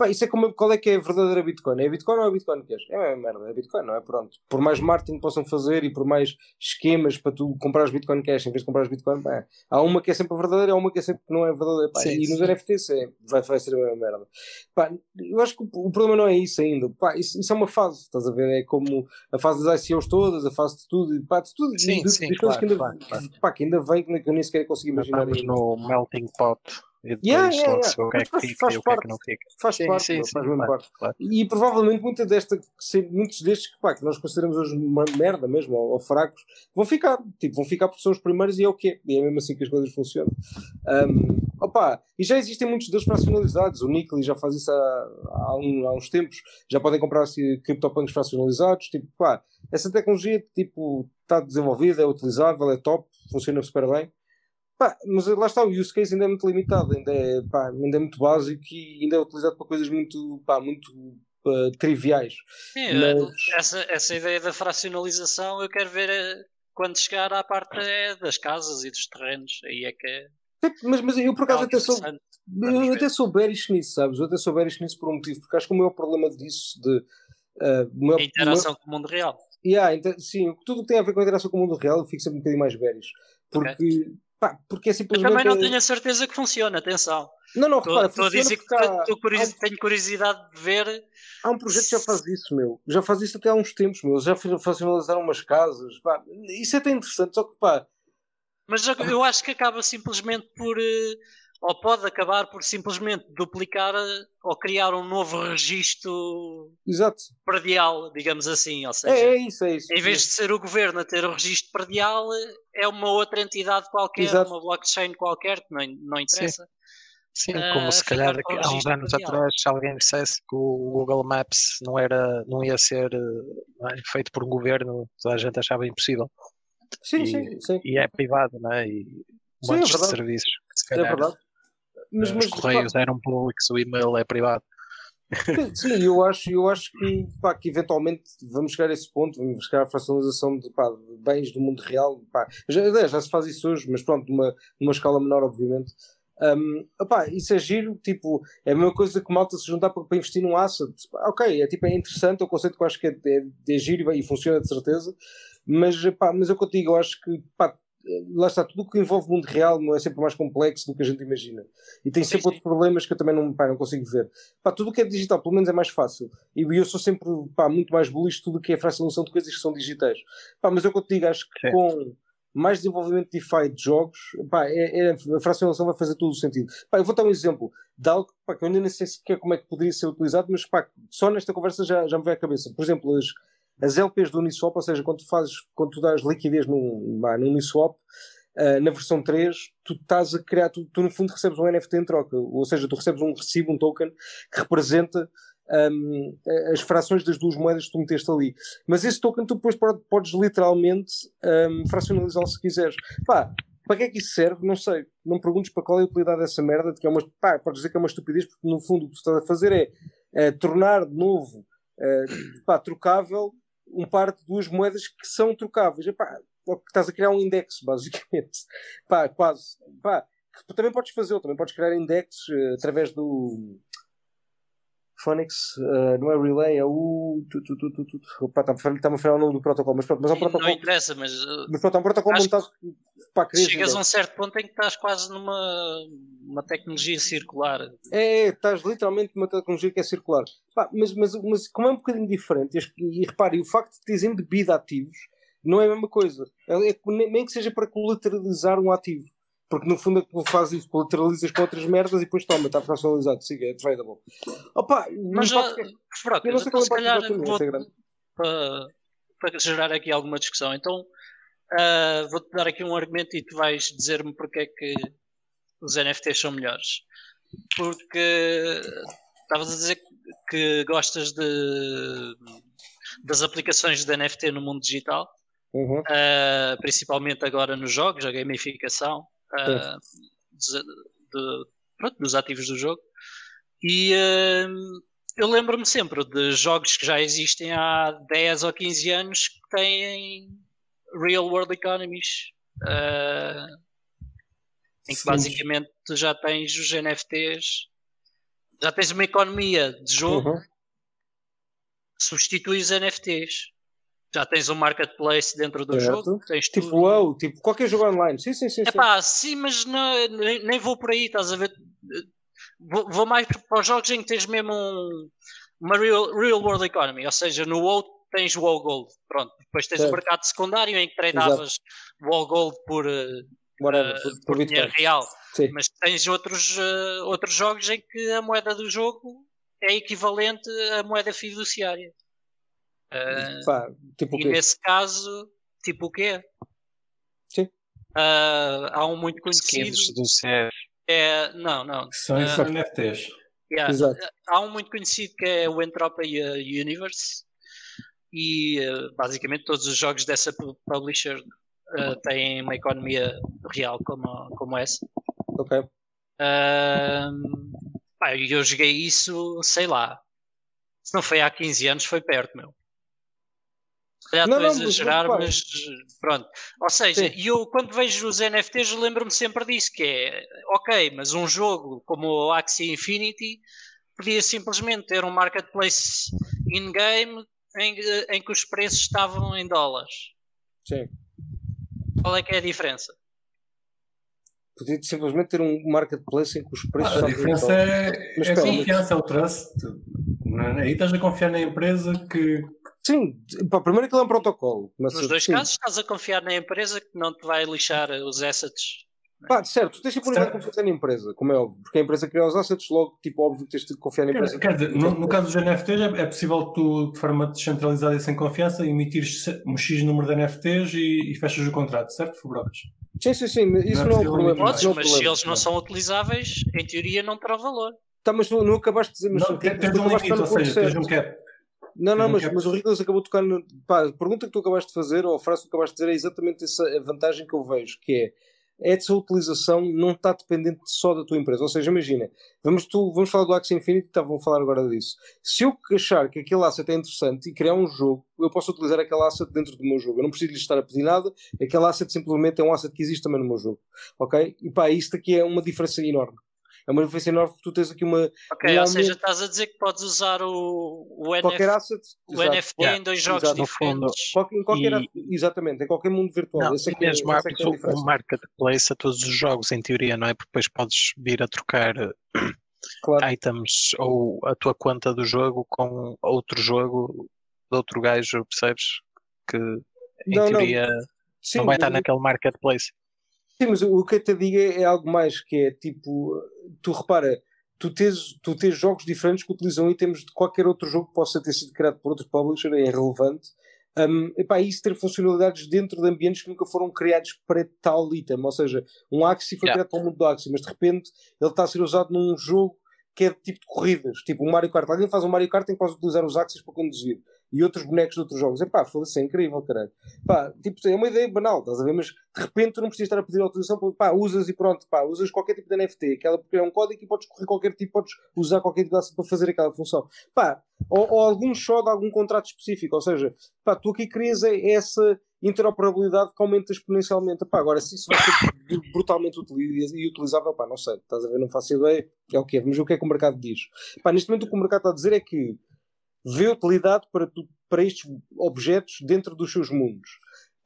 Speaker 3: Pá, isso é como qual é que é a verdadeira Bitcoin? É a Bitcoin ou é a Bitcoin que queres? É a mesma merda, é a Bitcoin, não é? Pronto. Por mais marketing que possam fazer e por mais esquemas para tu comprares Bitcoin Cash em vez de comprares Bitcoin, pá, há uma que é sempre a verdadeira e há uma que é sempre que não é verdadeira. Pá,
Speaker 4: Sim,
Speaker 3: e nos
Speaker 4: sim.
Speaker 3: NFTs é, vai, vai ser a mesma merda. Pá, eu acho que o, o problema não é isso ainda. Pá, isso, isso é uma fase, estás a ver? É como a fase das ICOs todas, a fase de tudo, e, pá, de tudo.
Speaker 4: Sim,
Speaker 3: e de,
Speaker 4: sim,
Speaker 3: das coisas que ainda,
Speaker 4: claro, claro, claro.
Speaker 3: Pá, que ainda vem que eu nem sequer consigo imaginar.
Speaker 4: Estamos no melting pot e depois
Speaker 3: Yeah, yeah,
Speaker 4: logo
Speaker 3: yeah.
Speaker 4: se o que é que
Speaker 3: faz-
Speaker 4: fica e o que é que
Speaker 3: parte.
Speaker 4: não fica.
Speaker 3: faz
Speaker 4: Sim,
Speaker 3: parte,
Speaker 4: sim,
Speaker 3: faz
Speaker 4: claro,
Speaker 3: parte.
Speaker 4: claro.
Speaker 3: E provavelmente muita desta, muitos destes que, pá, que nós consideramos hoje uma merda mesmo, ou, ou fracos, vão ficar, tipo, vão ficar porque são os primeiros e é o que é. E é mesmo assim que as coisas funcionam. Um, opa, e já existem muitos deles fracionalizados. O Nickel já faz isso há, há, um- há uns tempos. Já podem comprar assim, CryptoPunks fracionalizados. Tipo, pá, essa tecnologia tipo, está desenvolvida, é utilizável, é top, funciona super bem. Pá, mas lá está, o use case ainda é muito limitado, ainda é, pá, ainda é muito básico e ainda é utilizado para coisas muito, pá, muito triviais.
Speaker 2: Sim,
Speaker 3: Mas-
Speaker 2: essa, essa ideia da fracionalização eu quero ver eh, quando chegar à parte eh, das casas e dos terrenos. Aí é que é
Speaker 3: Mas, mas eu por acaso até sou, eu até sou bearish nisso, sabes? Eu até sou bearish nisso por um motivo, porque acho que o maior problema disso de. o maior-
Speaker 2: A interação com o mundo real.
Speaker 3: Yeah, então, sim, tudo o que tem a ver com a interação com o mundo real eu fico sempre um bocadinho mais bearish. Porque, pá, porque
Speaker 2: Eu
Speaker 3: simplesmente.
Speaker 2: também não tenho a certeza que funciona, atenção.
Speaker 3: Não, não,
Speaker 2: Estou
Speaker 3: repara,
Speaker 2: estou a dizer que
Speaker 3: há- há um-
Speaker 2: tenho curiosidade de ver.
Speaker 3: Há um projeto que já faz isso, meu. Já faz isso até há uns tempos, meu. Já funcionalizaram umas casas. Pá. Isso é até interessante, só que pá.
Speaker 2: Mas eu, eu acho que acaba simplesmente por. eh, Ou pode acabar por simplesmente duplicar eh, ou criar um novo registro
Speaker 3: Exato.
Speaker 2: predial, digamos assim. Ou seja,
Speaker 3: É, é isso, é isso.
Speaker 2: em vez de ser o governo a ter o registro predial, é uma outra entidade qualquer,
Speaker 3: Exato.
Speaker 2: uma blockchain qualquer, que não, não interessa.
Speaker 4: Sim,
Speaker 2: Ah,
Speaker 4: como se calhar há uns anos
Speaker 2: mundial.
Speaker 4: atrás, se alguém dissesse que o Google Maps não, era, não ia ser eh, não é, feito por um governo, toda a gente achava impossível.
Speaker 3: Sim,
Speaker 4: e-
Speaker 3: sim, sim.
Speaker 4: E é privado, não é? E
Speaker 3: Sim, é
Speaker 4: montes de
Speaker 3: verdade.
Speaker 4: serviços. Se
Speaker 3: É
Speaker 4: calhar,
Speaker 3: verdade. Mas, mas
Speaker 4: os correios eram públicos, o e-mail é privado.
Speaker 3: Sim, eu acho, eu acho que, pá, que eventualmente vamos chegar a esse ponto, vamos chegar à fracionalização de, pá, de bens do mundo real. Pá. Já, já se faz isso hoje, mas pronto, numa, numa escala menor, obviamente. Um, opá, isso é giro, tipo, é a mesma coisa que malta se juntar para, para investir num asset. Pá, ok, é, tipo, é interessante, é um conceito que eu acho que é, é, é giro e funciona de certeza, mas, pá, mas eu contigo, eu acho que pá, lá está, tudo o que envolve o mundo real não é sempre mais complexo do que a gente imagina. E tem sempre outros problemas que eu também não, pá, não consigo ver. Pá, tudo o que é digital, pelo menos é mais fácil. E eu sou sempre pá, muito mais bullish tudo o que é fracionação de coisas que são digitais. Pá, mas eu contigo, acho que com mais desenvolvimento de DeFi de jogos, pá, é, é- a fracionação vai fazer todo o sentido. Pá, eu vou dar um exemplo de algo pá, que eu ainda nem sei sequer como é que poderia ser utilizado, mas pá, só nesta conversa já, já me veio à cabeça. Por exemplo, as, as LPs do Uniswap, ou seja, quando tu fazes, quando tu dás liquidez num Uniswap, Uh, na versão 3, tu estás a criar, tu, tu no fundo recebes um NFT em troca, ou seja, tu recebes um recibo, um token que representa um, as frações das duas moedas que tu meteste ali. Mas esse token tu depois pode- podes literalmente um, fracionalizá-lo se quiseres. Pá, para que é que isso serve? Não sei. Não me perguntes para qual é a utilidade dessa merda, que é uma, pá, podes dizer que é uma estupidez, porque no fundo o que tu estás a fazer é eh, tornar de novo eh, pá, trocável um par de duas moedas que são trocáveis. Epá, estás a criar um index, [laughs] basicamente. Pá, quase. Pá, que também podes fazer, também podes criar index eh, através do Phonics, eh, não é Relay, é o. Tu, tu, tu, tu, tu, tu. Pá, está-me a falhar o nome do protocolo, mas pronto, mas é um
Speaker 2: Não
Speaker 3: protocolo.
Speaker 2: interessa, mas uh,
Speaker 3: Mas pronto, é um protocolo montado para criar
Speaker 2: chegas a um certo ponto em que estás quase numa uma tecnologia circular.
Speaker 3: É, é, estás literalmente numa tecnologia que é circular. Pá, mas, mas, mas como é um bocadinho diferente, e, e repare, o facto de teres embebida ativos não é a mesma coisa. É, é nem que seja para colateralizar um ativo. Porque no fundo é que tu fazes isso, colateralizas com outras merdas e depois toma, está fracionalizado, siga, é tradable. Opa,
Speaker 2: Mas
Speaker 3: pode ser-
Speaker 2: Frocas,
Speaker 3: eu não sei
Speaker 2: então
Speaker 3: é
Speaker 2: se calhar vou,
Speaker 3: é grande.
Speaker 2: para, para gerar aqui alguma discussão. Então ah, vou-te dar aqui um argumento e tu vais dizer-me porque é que os NFTs são melhores. Porque estavas a dizer que- gostas de, das aplicações de NFT no mundo digital,
Speaker 3: Uhum.
Speaker 2: ah, principalmente agora nos jogos, a gamificação. Ah, dos, de, pronto, dos ativos do jogo. E uh, eu lembro-me sempre de jogos que já existem há 10 ou 15 anos que têm real world economies. Uh, em que Sim. basicamente tu já tens os NFTs, já tens uma economia de jogo, uhum. substitui os NFTs. Já tens um marketplace dentro do certo. jogo. Tens
Speaker 3: tipo tudo. WoW, tipo qualquer jogo online. Sim, sim, sim.
Speaker 2: É pá, sim, mas não, nem, nem, vou por aí, estás a ver? Vou, vou, mais para os jogos em que tens mesmo um, uma real, real world economy, ou seja, no WoW tens WoW Gold, pronto. Depois tens certo. o mercado secundário em que treinavas WoW Gold por, eh, Whatever, uh, por, por dinheiro real. Sim. Mas tens outros, uh, outros jogos em que a moeda do jogo é equivalente à moeda fiduciária. Uh, Pá, tipo e nesse caso, tipo o quê?
Speaker 3: Sim.
Speaker 2: Uh, há um muito conhecido. do. É, não, não.
Speaker 1: São uh, uh, NFTs.
Speaker 2: Yeah, Exato. Há um muito conhecido que é o Entropia Universe e uh, basicamente todos os jogos dessa publisher uh, têm uma economia real como, como essa.
Speaker 3: Ok.
Speaker 2: Uh, pá, eu joguei isso, sei lá. Se não foi há 15 anos, foi perto, meu. Se calhar estou a exagerar, mas, mas, pronto. Ou seja, Sim. eu quando vejo os NFTs lembro-me sempre disso, que é ok, mas um jogo como o Axie Infinity podia simplesmente ter um marketplace in-game em, em que os preços estavam em dólares.
Speaker 3: Sim.
Speaker 2: Qual é que é a diferença?
Speaker 3: Podia simplesmente ter um marketplace em que os preços.
Speaker 1: Ah, a diferença é, Mas, é a confiança, é o trust. É? Aí estás a confiar na empresa que.
Speaker 3: Sim, pá, primeiro aquilo é um protocolo.
Speaker 2: Mas, Nos dois sim. casos estás a confiar na empresa que não te vai lixar os assets
Speaker 3: Pá, certo, tu tens unidade de confiança na empresa, como é óbvio, porque a empresa cria os assets, logo, tipo, óbvio que tens de confiar na empresa.
Speaker 1: Quer, dizer, no, no, caso dos NFTs, é, é, possível tu, de forma descentralizada e sem confiança, emitir um X número de NFTs e, e fechas o contrato, certo, Fubrocas?
Speaker 3: Sim, sim, sim, isso não, é, não é o problema.
Speaker 2: Podes,
Speaker 3: não
Speaker 2: mas problema, se eles não são utilizáveis, em teoria não terá valor.
Speaker 3: Tá, mas não, não acabaste de dizer, mas
Speaker 1: não, tens um limite, ou seja, tens um cap.
Speaker 3: Não, não, mas, mas o Ricolas acabou de tocar no. Pá, a pergunta que tu acabaste de fazer, ou a frase que tu acabaste de dizer, é exatamente essa vantagem que eu vejo, que é essa utilização não está dependente só da tua empresa. Ou seja, imagina, vamos, tu, vamos falar do Axie Infinity, estavam a falar agora disso. Se eu achar que aquele asset é interessante e criar um jogo, eu posso utilizar aquele asset dentro do meu jogo. Eu não preciso lhe estar a pedir nada, aquele asset simplesmente é um asset que existe também no meu jogo. Ok? E pá, isto aqui é uma diferença enorme é uma diferença enorme porque tu tens aqui uma.
Speaker 2: Ok, ou seja, estás a dizer que podes usar o, o, NF, asset, o exato, NFT yeah, em dois jogos exato, diferentes.
Speaker 3: Qualquer, em qualquer, e... Exatamente, em qualquer mundo virtual.
Speaker 4: Não, Esse aqui, é mesmo é, é o marketplace a todos os jogos, em teoria, não é? Porque depois podes vir a trocar claro. items ou a tua conta do jogo com outro jogo de outro gajo, percebes? Que em não, teoria não. Sim, não vai estar naquele marketplace.
Speaker 3: Sim, mas o que eu te digo é, algo mais que é tipo, tu repara, tu tens, tu tens jogos diferentes que utilizam itens de qualquer outro jogo que possa ter sido criado por outro publisher, é irrelevante. Um, epá, isso ter funcionalidades dentro de ambientes que nunca foram criados para tal item, ou seja, um Axie foi yeah. criado para o mundo do Axie, mas de repente ele está a ser usado num jogo que é de tipo de corridas, tipo um Mario Kart. Alguém faz um Mario Kart em que pode utilizar os Axies para conduzir e outros bonecos de outros jogos. Epá, foda-se, é incrível, caralho. Pá, tipo, é uma ideia banal, estás a ver? Mas de repente tu não precisas estar a pedir autorização, pá, usas e pronto, pá, usas qualquer tipo de NFT, aquela porque é um código e podes correr qualquer tipo, podes usar qualquer tipo de asset para fazer aquela função. Pá, ou, ou algum show de algum contrato específico, ou seja, pá, tu aqui crias é essa interoperabilidade que aumenta exponencialmente. Pá, agora, se isso vai ser brutalmente e utilizável, pá, não sei, estás a ver, não faço ideia, é o que é, vamos ver o que é que o mercado diz. Pá, neste momento o que o mercado está a dizer é que vê utilidade para, para estes objetos dentro dos seus mundos.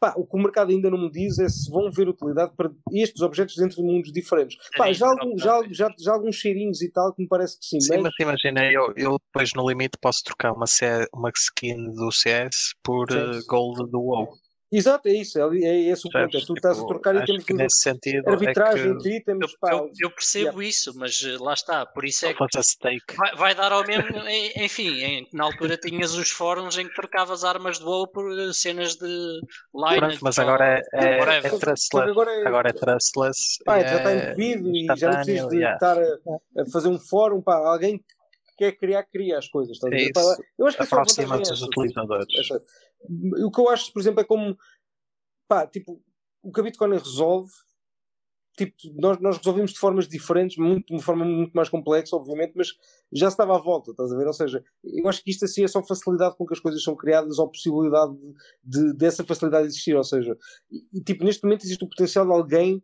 Speaker 3: Pá, o que o mercado ainda não me diz é se vão ver utilidade para estes objetos dentro de mundos diferentes. Pá, já, algum, já, já, já alguns cheirinhos e tal que me parece que sim.
Speaker 4: Sim, mas, mas imagina, eu, eu depois no limite posso trocar uma, uma skin do CS por uh, gold do WoW.
Speaker 3: Exato, é isso, é, é esse o ponto. É, tu estás a tipo, trocar itens
Speaker 4: de nesse sentido
Speaker 3: arbitragem
Speaker 4: é
Speaker 3: entre itens.
Speaker 2: Eu, eu, eu percebo yeah. isso, mas eh, lá está, por isso é que vai, vai, dar ao mesmo, [laughs] enfim, em, na altura tinhas os fóruns em que trocavas armas de voo por eh, cenas de line.
Speaker 4: Mas agora é, é, é, trustless. Agora é, agora é trustless.
Speaker 3: Pá, já está impedido e já não precisas de yeah. estar a, a, fazer um fórum, pá, alguém que quer criar, cria as coisas. Estás é
Speaker 4: a Eu acho que aproxima dos utilizadores.
Speaker 3: O que eu acho, por exemplo, é como pá, tipo, o que a Bitcoin resolve tipo, nós, nós resolvemos de formas diferentes, muito, de uma forma muito mais complexa, obviamente, mas já estava à volta, estás a ver? Ou seja, eu acho que isto assim é só facilidade com que as coisas são criadas ou possibilidade de, de dessa facilidade existir, ou seja, e, tipo, neste momento existe o potencial de alguém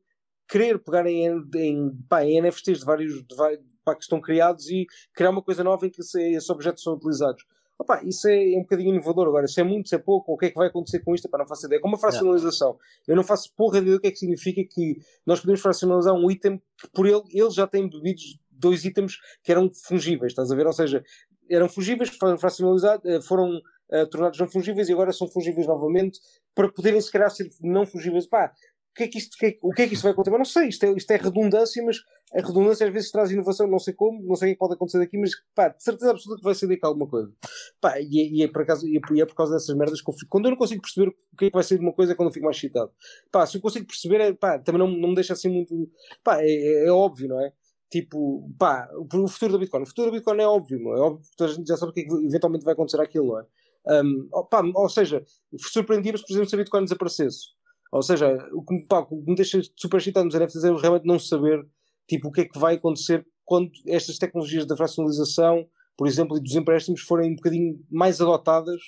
Speaker 3: querer pegar em, em, pá, em NFTs de vários, de vários pá, que estão criados e criar uma coisa nova em que esses objetos são utilizados. Opa, isso é, é, um bocadinho inovador. Agora, se é muito, se é pouco, o que é que vai acontecer com isto? Para não faço ideia. Como a fracionalização. Eu não faço porra de ideia do que é que significa que nós podemos fracionalizar um item que por ele, ele já tem bebidos dois itens que eram fungíveis, estás a ver? Ou seja, eram fungíveis, foram fracionalizados, eh, foram uh, tornados não fungíveis e agora são fungíveis novamente para poderem se calhar ser não fungíveis. Pá, o que é que isto, é, o que é que isto vai acontecer? Mas não sei, isto é, isto é redundância, mas a redundância às vezes traz inovação, não sei como, não sei o que pode acontecer daqui, mas pá, de certeza absoluta que vai ser daqui alguma coisa. Pá, e, é, e, é, por acaso, e, é, e é por causa dessas merdas que eu fico. Quando eu não consigo perceber o que é que vai ser de uma coisa é quando eu fico mais excitado. Pá, se eu consigo perceber, é, pá, também não, não me deixa assim muito. Pá, é, é, é óbvio, não é? Tipo, pá, o futuro da Bitcoin. O futuro da Bitcoin é óbvio, não é? óbvio que toda a gente já sabe o que, é que eventualmente vai acontecer aquilo, não é? Um, pá, ou seja, surpreendíamos, por exemplo, se a Bitcoin desaparecesse. Ou seja, o que, pá, o que me deixa super excitado nos NFTs é realmente não saber tipo, o que é que vai acontecer quando estas tecnologias da fracionalização, por exemplo, e dos empréstimos forem um bocadinho mais adotadas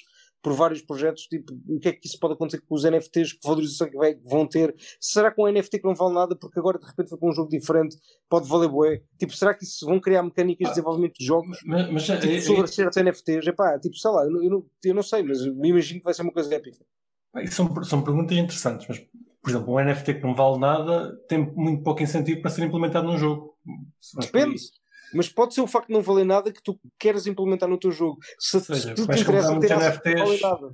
Speaker 3: por vários projetos, tipo, o que é que isso pode acontecer com os NFTs, que valorização que, vai, que vão ter? Será que um NFT que não vale nada porque agora de repente foi com um jogo diferente pode valer bué? Tipo, será que isso vão criar mecânicas de desenvolvimento de jogos
Speaker 1: mas, mas,
Speaker 3: tipo, é, sobre é, certos NFTs? Epá, tipo, sei lá, eu eu, não, eu não sei, mas me imagino que vai ser uma coisa épica.
Speaker 1: São, são perguntas interessantes, mas por exemplo, um NFT que não vale nada tem muito pouco incentivo para ser implementado num jogo.
Speaker 3: Depende. Mas pode ser o facto de não valer nada que tu queres implementar no teu jogo. Se, seja, se tu te interessa ter NFTs... não vale nada.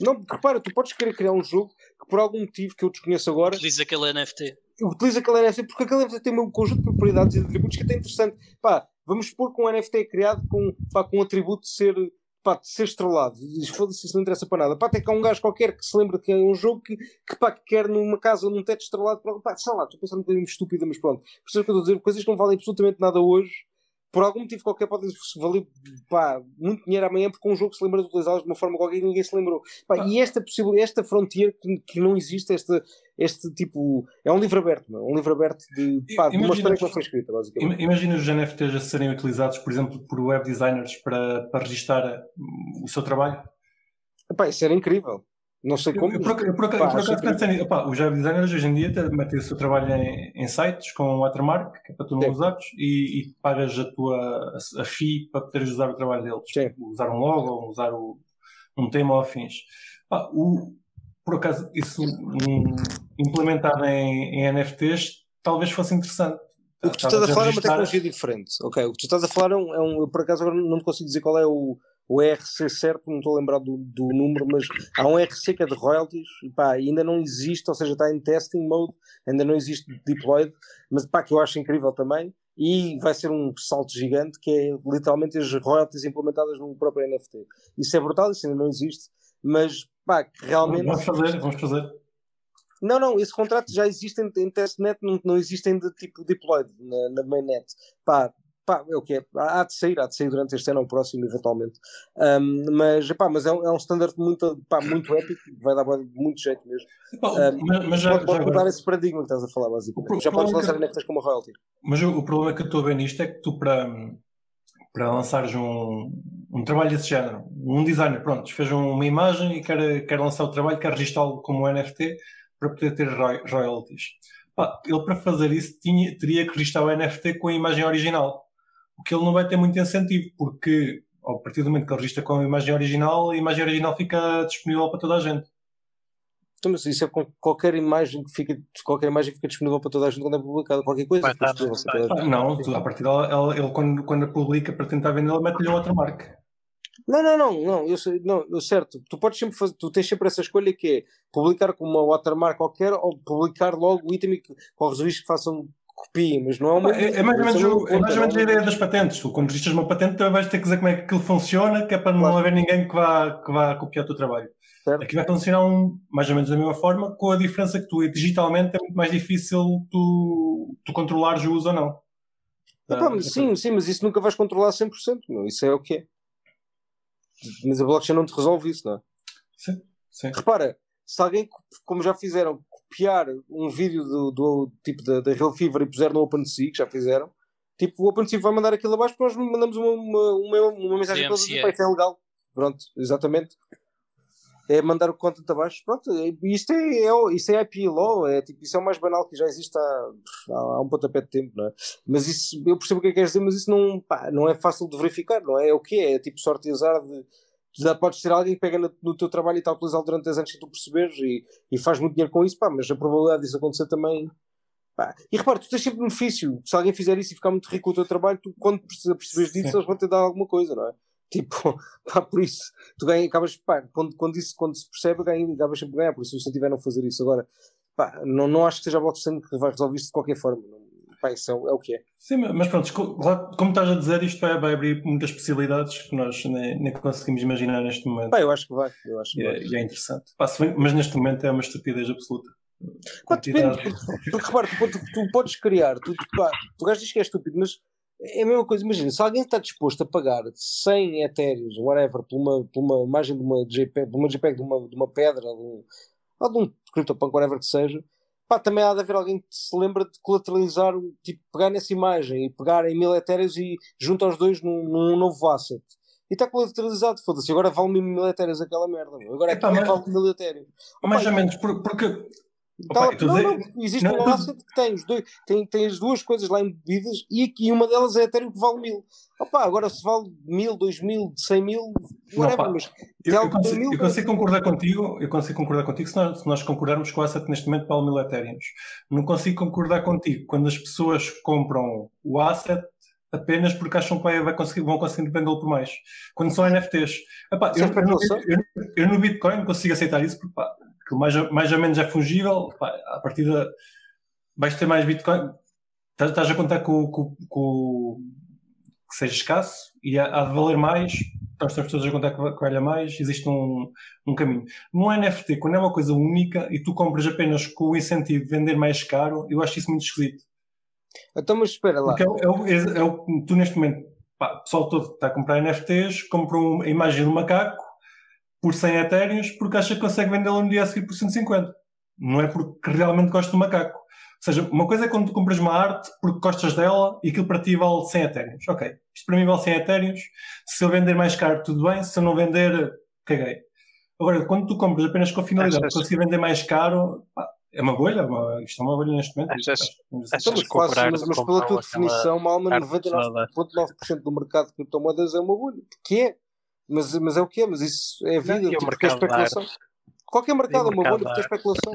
Speaker 3: Não, repara, tu podes querer criar um jogo que por algum motivo que eu desconheço agora.
Speaker 2: Utiliza aquele NFT.
Speaker 3: Utiliza aquele NFT porque aquele NFT tem um conjunto de propriedades e de atributos que é até interessante. Pá, vamos supor que um NFT é criado com, pá, com um atributo de ser pá, de ser estrelado. Diz, foda-se, isso não interessa para nada. Pá, até que há um gajo qualquer que se lembra que é um jogo que, que, pá, que quer numa casa, num teto estrelado. Pá, sei lá, estou pensando um bocadinho estúpida, mas pronto. Isso é que eu estou a dizer, coisas que não valem absolutamente nada hoje por algum motivo qualquer pode valer pá, muito dinheiro amanhã porque um jogo se lembra de utilizá-los de uma forma qualquer que ninguém se lembrou. Pá, ah. E esta possibilidade, esta fronteira que, que não existe, este, este tipo. É um livro aberto, não? É? um livro aberto de, pá, de uma história que não foi escrita, basicamente.
Speaker 1: Imagina os NFTs a serem utilizados, por exemplo, por web designers para, para registar o seu trabalho.
Speaker 3: Isso era incrível. Não sei como. Eu,
Speaker 1: por, por, pá, por acaso pensei os web designers hoje em dia metem o seu trabalho em, em sites com watermark, que é para tu não usares, e, e, pagas a tua a, fee para poderes usar o trabalho deles. Sim. Usar um logo, usar o, um tema ou afins. Pá, o, por acaso, isso um, implementado em, em, NFTs talvez fosse interessante.
Speaker 3: O que tu estás a falar é uma tecnologia diferente. Ok, o que tu estás a falar é um, é um. Por acaso agora não consigo dizer qual é o o RC certo, não estou a lembrar do, do, número, mas há um RC que é de royalties, e pá, ainda não existe, ou seja, está em testing mode, ainda não existe deployed, mas pá, que eu acho incrível também, e vai ser um salto gigante que é literalmente as royalties implementadas no próprio NFT. Isso é brutal, isso ainda não existe, mas pá, que realmente.
Speaker 1: Vamos fazer, vamos fazer.
Speaker 3: Não, não, esse contrato já existe em, em testnet, não, não existem de tipo deployed na, na mainnet. Pá, pá, é o que é, há de sair, há de sair durante este ano ou próximo, eventualmente. Um, mas, pá, mas é um, é um standard muito, pá, muito épico, vai dar muito jeito mesmo. Um, mas, mas já, pode, pode mudar esse paradigma que estás a falar, basicamente. O, já podes lançar que, NFTs como royalty.
Speaker 1: Mas o, o, problema que eu estou a ver nisto é que tu, para, para lançares um, um trabalho desse género, um designer, pronto, fez uma imagem e quer, quer lançar o trabalho, quer registá-lo como NFT para poder ter royalties. Pá, ele para fazer isso tinha, teria que registrar o NFT com a imagem original o que ele não vai ter muito incentivo, porque a partir do momento que ele registra com a imagem original, a imagem original fica disponível para toda a gente.
Speaker 3: Então, mas isso é com qualquer imagem que fica, qualquer imagem fica disponível para toda a gente quando é publicada, qualquer coisa. Tá,
Speaker 1: tá, não, tu, a partir dela, ele, ele, quando, quando a publica para tentar vender, ele mete-lhe outra marca.
Speaker 3: Não, não, não, não, eu sei, não, eu certo. Tu podes sempre fazer, tu tens sempre essa escolha que é publicar com uma watermark qualquer ou publicar logo o item que corres o risco que façam copiem, mas não é uma.
Speaker 1: É, é mais ou menos, o, é mais ou menos a ideia das patentes. Tu, quando registras uma patente, também vais ter que dizer como é que aquilo funciona, que é para não haver ninguém que vá, que vá copiar o teu trabalho. Certo. Aqui vai funcionar um, mais ou menos da mesma forma, com a diferença que tu digitalmente é muito mais difícil tu, tu controlares o uso ou não.
Speaker 3: Ah, sim, sim, mas isso nunca vais controlar 100%, meu. isso é o que é. Mas a blockchain não te resolve isso, não é?
Speaker 1: Sim, sim.
Speaker 3: Repara, se alguém, como já fizeram, copiar um vídeo do, do tipo da, da Real Fever e puser no OpenSea, que já fizeram, tipo, o OpenSea vai mandar aquilo abaixo, nós mandamos uma, uma, uma, uma mensagem para eles dizer, isso é legal. Pronto, exatamente. É mandar o content abaixo. Pronto, isto é, é, isto é IP law, é, tipo, isso é o mais banal que já existe há, há um pontapé de tempo, não é? Mas isso, eu percebo o que é que queres dizer, mas isso não, pá, não é fácil de verificar, não é? É o que é? É tipo sorte e azar de já podes ter alguém que pega no, no teu trabalho e está a utilizá-lo durante 10 anos sem tu perceberes e, e faz muito dinheiro com isso, pá, mas a probabilidade disso acontecer também. Pá. E repara, tu tens sempre benefício. Se alguém fizer isso e ficar muito rico com o teu trabalho, tu, quando percebes disso, Sim. eles vão te dar alguma coisa, não é? Tipo, [laughs] pá, por isso, tu ganhas, acabas, pá, quando, quando, isso, quando se percebe, ganhas, acabas sempre a ganhar, por isso, se tiveram a fazer isso. Agora, pá, não, não acho que seja a blockchain que vai resolver isto de qualquer forma. Não, pá, isso é, é, o que é.
Speaker 1: Sim, mas pronto, como estás a dizer, isto vai, vai abrir muitas possibilidades que nós nem, nem, conseguimos imaginar neste momento.
Speaker 3: Pá, eu acho que vai. Eu acho que
Speaker 1: e,
Speaker 3: vai.
Speaker 1: É, e é interessante. Pá, bem, mas neste momento é uma estupidez absoluta.
Speaker 3: Claro, porque, porque repara, tu, tu, tu, podes criar, tu, tu, pá, tu gajo diz que é estúpido, mas é a mesma coisa. Imagina, se alguém está disposto a pagar 100 etéreos, whatever, por uma, por uma imagem de uma JPEG, de uma, JPEG, de uma, de uma pedra, de um, ou de um CryptoPunk, whatever que seja, pá, também há de haver alguém que se lembra de colateralizar, tipo, pegar nessa imagem e pegar em mil etéreos e juntar os dois num, num novo asset. E está colateralizado, foda-se. Agora vale mil etéreos aquela merda. Agora é que mas... vale mil etéreos.
Speaker 1: Mais ou menos, porque
Speaker 3: Opa, não, não, existe não, um asset que tem, os dois, tem, tem as duas coisas lá embebidas e aqui uma delas é Ethereum que vale mil. Opa, agora se vale mil, dois mil, cem mil, whatever, não, mas
Speaker 1: eu, eu, consigo, mil, eu consigo concordar contigo, eu consigo concordar contigo se nós, se nós concordarmos com o asset neste momento vale mil Ethereums. Não consigo concordar contigo quando as pessoas compram o asset apenas porque acham que vai, vai conseguir, vão conseguir vendê-lo por mais. Quando são NFTs. Epá, eu, eu, eu, no Bitcoin consigo aceitar isso porque pá, que mais, mais ou menos é fungível, pá, a partir da vais ter mais Bitcoin, estás a contar com, com, com, que seja escasso e há, há de valer mais, então estamos todos a contar que valha mais, existe um, um caminho. No NFT, quando é uma coisa única e tu compras apenas com o incentivo de vender mais caro, eu acho isso muito esquisito.
Speaker 3: Então, mas espera lá.
Speaker 1: Porque é, é, é, é tu neste momento, pá, o pessoal todo está a comprar NFTs, comprou a imagem do macaco, por 100 etéreos porque acha que consegue vendê-la no dia a seguir por 150. Não é porque realmente gosta do macaco. Ou seja, uma coisa é quando tu compras uma arte porque gostas dela e aquilo para ti vale 100 etéreos. Ok, isto para mim vale 100 etéreos. Se eu vender mais caro, tudo bem. Se eu não vender, caguei. Agora, quando tu compras apenas com a finalidade de conseguir vender mais caro, pá, é uma bolha, uma, isto é uma bolha neste momento.
Speaker 3: Achas, achas mas, comprar, mas, mas pela tua definição, alma 99,9% do mercado de criptomoedas é uma bolha. Que é? Mas, mas é o que é, mas isso é vida, não, tipo, é especulação. Qualquer mercado é uma bolha porque é especulação.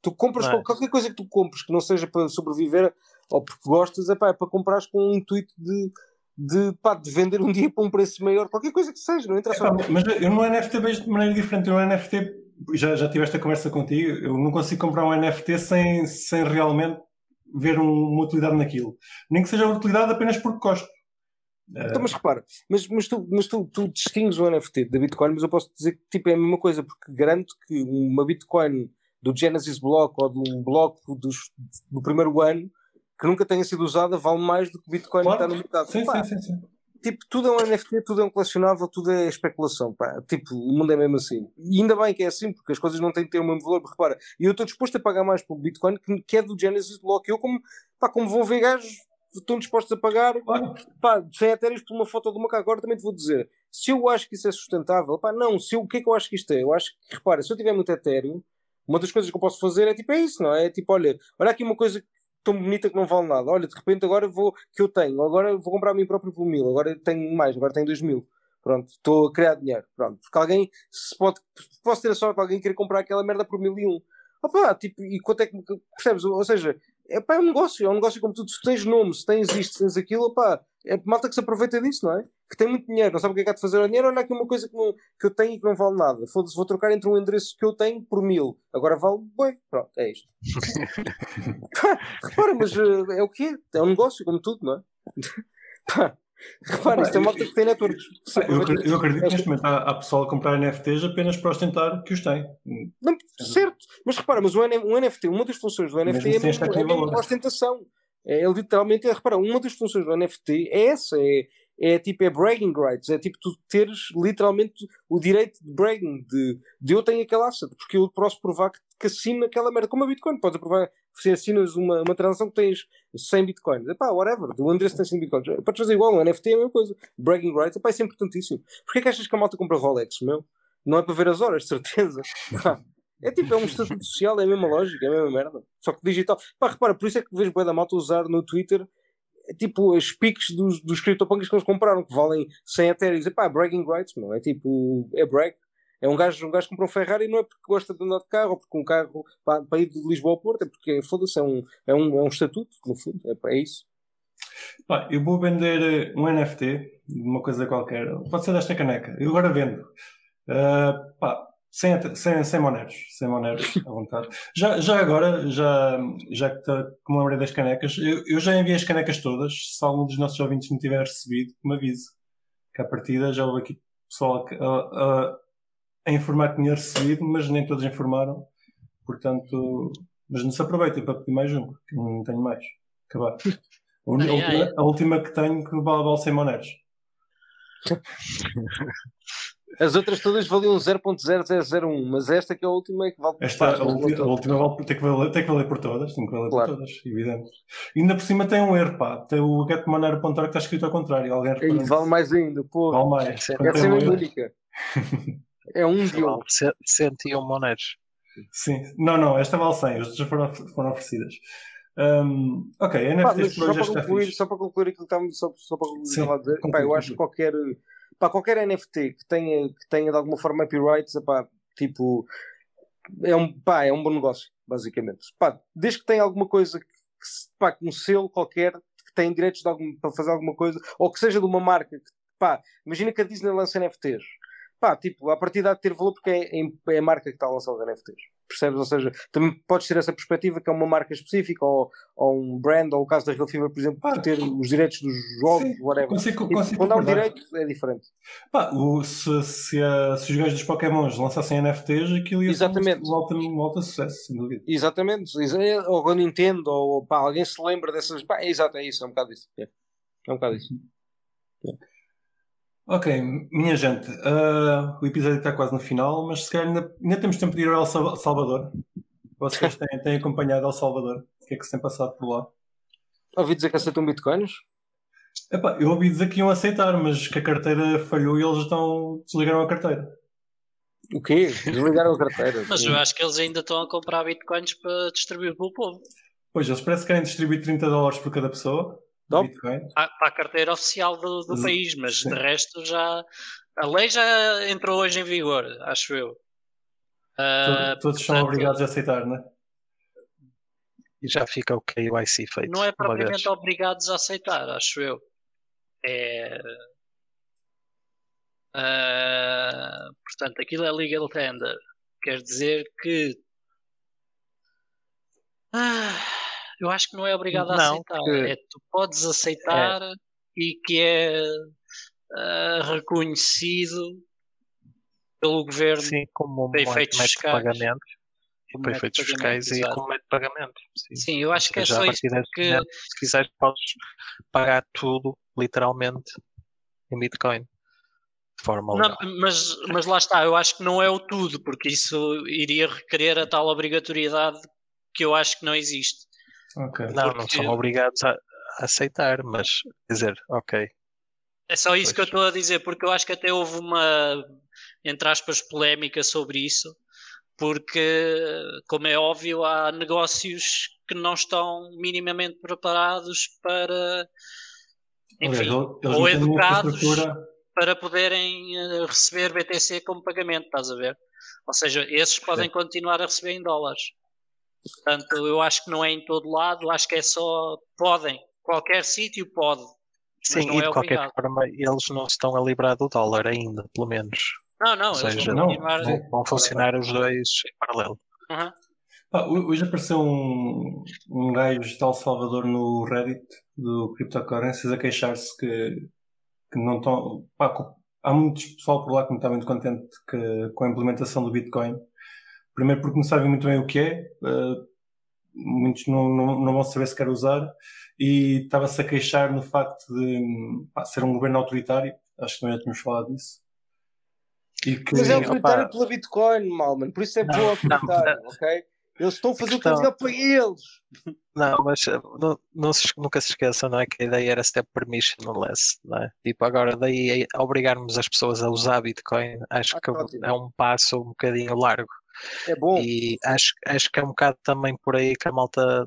Speaker 3: Tu compras. É? qualquer coisa que tu compres que não seja para sobreviver ou porque gostas, é, pá, é para comprares com um intuito de, de, pá, de vender um dia para um preço maior, qualquer coisa que seja, não interessa. É,
Speaker 1: mas eu no NFT vejo de maneira diferente. Eu no NFT, já, já tive esta conversa contigo, eu não consigo comprar um NFT sem, sem realmente ver um, uma utilidade naquilo. Nem que seja uma utilidade apenas porque gosto.
Speaker 3: Então, mas repara, mas, mas, tu, mas tu, tu distingues o NFT da Bitcoin, mas eu posso dizer que tipo, é a mesma coisa, porque garanto que uma Bitcoin do Genesis Block ou de um bloco dos, do primeiro ano que nunca tenha sido usada vale mais do que o Bitcoin claro. que está no mercado.
Speaker 1: Sim, pá, sim, sim, sim.
Speaker 3: Tipo, tudo é um NFT, tudo é um colecionável, tudo é especulação. Pá. Tipo, o mundo é mesmo assim. E ainda bem que é assim, porque as coisas não têm que ter o mesmo valor. Repara, e eu estou disposto a pagar mais pelo Bitcoin que, que é do Genesis Block. Eu, como, pá, como vou ver gajos estão dispostos a pagar pá, 100 etéreos por uma foto de uma macaco. Agora também te vou dizer, se eu acho que isso é sustentável, pá, não, se eu, o que é que eu acho que isto é? Eu acho que, repara, se eu tiver muito etéreo, uma das coisas que eu posso fazer é tipo, é isso, não é? É tipo, olha, olha aqui uma coisa tão bonita que não vale nada. Olha, de repente agora vou, que eu tenho, agora vou comprar a mim próprio por mil, agora tenho mais, agora tenho dois mil. Pronto, estou a criar dinheiro. Pronto, porque alguém se pode, posso ter a sorte de alguém querer comprar aquela merda por mil e um. Opa, tipo, e quanto é que percebes? Ou seja, é, pá, é um negócio, é um negócio como tu, se tens nome, se tens isto, se tens aquilo, pá, é malta que se aproveita disso, não é? Que tem muito dinheiro, não sabe o que é que há de fazer o dinheiro, olha aqui uma coisa que, não, que eu tenho e que não vale nada. Foda-se, vou trocar entre um endereço que eu tenho por mil, agora vale, bem, pronto, é isto. [laughs] repara, mas uh, é o que é, é um negócio, como tudo, não é? [laughs] pá, Repara, isto é malta que tem networks.
Speaker 1: Eu, acredito, que neste momento há, há pessoal a comprar NFTs apenas para ostentar que os tem.
Speaker 3: Não, certo, mas repara, mas o, um NFT, uma das funções do NFT é, mesmo, é a ostentação. É, literalmente, é, repara, uma das funções do NFT é essa, é, é tipo, é bragging rights, é tipo tu teres literalmente o direito de bragging, de, de eu tenho aquele asset, porque eu posso provar que, que assino aquela merda, como a Bitcoin, podes provar se assinas uma, uma transação que tens 100 Bitcoins, epá, whatever, o endereço tem 100 Bitcoins, podes fazer igual, um NFT é a mesma coisa, bragging rights, epá, isso é importantíssimo. Porquê que achas que a malta compra Rolex, meu? Não é para ver as horas, certeza. [laughs] É tipo, é um estatuto social, é a mesma lógica, é a mesma merda. Só que digital. Pá, repara, por isso é que vejo bem da malta usar no Twitter é tipo os piques dos, dos CryptoPunks que eles compraram, que valem 100 Ethereum. É pá, bragging rights, não é tipo, é brag. É um gajo, um gajo comprou um Ferrari não é porque gosta de andar de carro ou porque um carro para, para ir de Lisboa ao Porto, é porque foda-se, é um, é, um, é um estatuto, no fundo, é, é isso.
Speaker 1: Pá, eu vou vender eh, um NFT uma coisa qualquer, pode ser desta caneca, eu agora vendo. Uh, pá, sem, sem, sem moneros, sem moneros à vontade. Já, já agora, já, já que, tá, que me lembrei das canecas, eu, eu já enviei as canecas todas. Se algum dos nossos ouvintes me tiver recebido, me avise. Que à partida já houve aqui pessoal a, a, a informar que tinha recebido, mas nem todos informaram. Portanto, mas não se aproveitem para pedir mais um, que não tenho mais. Acabar. A, última, a última que tenho que vale, vale sem moneros. [laughs]
Speaker 3: As outras todas valiam 0.0001, mas esta que é a última é que vale
Speaker 1: Esta, a, ulti, a última vale, tem, que valer, tem que valer por todas, tem que valer claro. por todas, evidente. E ainda por cima tem um erro, pá. Tem o getmonero.org que está escrito ao contrário. Alguém
Speaker 3: e vale mais ainda, pô.
Speaker 1: Vale mais.
Speaker 3: Essa é a única. [laughs] é um de um.
Speaker 4: 101 monedas.
Speaker 1: Sim. Não, não, esta vale 100, as outras foram, foram oferecidas. Um, ok, NFTs
Speaker 3: por hoje já está concluir, Só para concluir aquilo que estamos só, só para concluir, Sim, a dizer, pá, eu acho que qualquer Pá, qualquer NFT que tenha, que tenha de alguma forma happy rights, epá, tipo, é um, pá, é um bom negócio, basicamente. Pá, desde que tenha alguma coisa que, pá, um selo qualquer que tem direitos algum, para fazer alguma coisa, ou que seja de uma marca que, pá, imagina que a Disney lança NFTs. Pá, tipo, a partir de ter valor porque é, é, é a marca que está a lançar os NFTs percebes? Ou seja, também podes ter essa perspectiva que é uma marca específica ou, ou um brand, ou o caso da Real Fever, por exemplo, ah, ter os direitos dos jogos, sim, whatever. Consigo, consigo quando há um direito é diferente.
Speaker 1: Pá, o, se, se, a, se, os gajos dos Pokémons lançassem NFTs, aquilo ia
Speaker 3: Exatamente.
Speaker 1: ser um alto, um alto sucesso, sem dúvida.
Speaker 3: Exatamente. Ou a Nintendo, ou pá, alguém se lembra dessas. Pá, é exato, é isso, é um bocado isso. É, é um bocado isso. É.
Speaker 1: Ok, minha gente, uh, o episódio está quase no final, mas se calhar ainda, ainda temos tempo de ir ao El Salvador. Vocês têm, têm acompanhado El Salvador? O que é que se tem passado por lá?
Speaker 3: Ouvi dizer que aceitam bitcoins?
Speaker 1: Epá, eu ouvi dizer que iam aceitar, mas que a carteira falhou e eles estão, desligaram a carteira.
Speaker 3: O quê? Desligaram a carteira? [laughs]
Speaker 2: mas eu acho que eles ainda estão a comprar bitcoins para distribuir para o povo.
Speaker 1: Pois, eles parece que querem distribuir 30 dólares por cada pessoa.
Speaker 2: Para, para, a carteira oficial do, do país, mas de resto já. A lei já entrou hoje em vigor, acho eu.
Speaker 1: Uh, todos, portanto, são obrigados a aceitar, não é?
Speaker 4: E já fica o KYC feito.
Speaker 2: Não é propriamente obrigados a aceitar, acho eu. É. Uh, portanto, aquilo é legal tender. Quer dizer que. Ah, eu acho que não é obrigado a não, aceitar. Porque... É, tu podes aceitar é. e que é uh, reconhecido pelo governo
Speaker 4: Sim, como um efeitos fiscais. De pagamento, como efeitos fiscais e como meio de pagamento.
Speaker 2: Sim, Sim eu acho que é só isso que...
Speaker 4: Se quiseres podes pagar tudo, literalmente, em Bitcoin. De forma
Speaker 2: não, mas, mas lá está, eu acho que não é o tudo, porque isso iria requerer a tal obrigatoriedade que eu acho que não existe.
Speaker 1: Okay.
Speaker 4: Não, Porque... não são obrigados a, aceitar, mas dizer, ok.
Speaker 2: É só isso pois. que eu estou a dizer, porque eu acho que até houve uma, entre aspas, polémica sobre isso, porque, como é óbvio, há negócios que não estão minimamente preparados para, enfim, ou educados para poderem eh, receber BTC como pagamento, estás a ver? Ou seja, esses podem continuar a receber em dólares. Portanto, eu acho que não é em todo lado, acho que é só podem. Qualquer sítio pode.
Speaker 4: Sim, e de é qualquer forma, eles não estão a livrar do dólar ainda, pelo menos.
Speaker 2: Não, não, Ou seja, vão, continuar...
Speaker 4: vão, vão funcionar os dois em paralelo.
Speaker 2: Uhum.
Speaker 1: Ah, hoje apareceu um, um gajo de El Salvador no Reddit do Cryptocurrencies a queixar-se que, que não estão. há muito pessoal por lá que não está muito contente que, com a implementação do Bitcoin Primeiro porque não sabem muito bem o que é, uh, muitos não, não, não vão saber se quer usar, e estava-se a queixar no facto de pá, ser um governo autoritário, acho que também já tínhamos falado disso.
Speaker 3: E que, Mas é autoritário opa, pela Bitcoin, Malman, por isso é bom autoritário, não, ok? Eles estão a fazer questão... o que é melhor para eles.
Speaker 4: Não, mas eh, não, não se, nunca se esqueçam, não é? Que a ideia era ser permissionless, não é? Tipo, agora daí obrigarmos as pessoas a usar Bitcoin, acho ah, que ótimo. é um passo um bocadinho largo.
Speaker 3: É bom.
Speaker 4: E acho, acho que é um bocado também por aí que a malta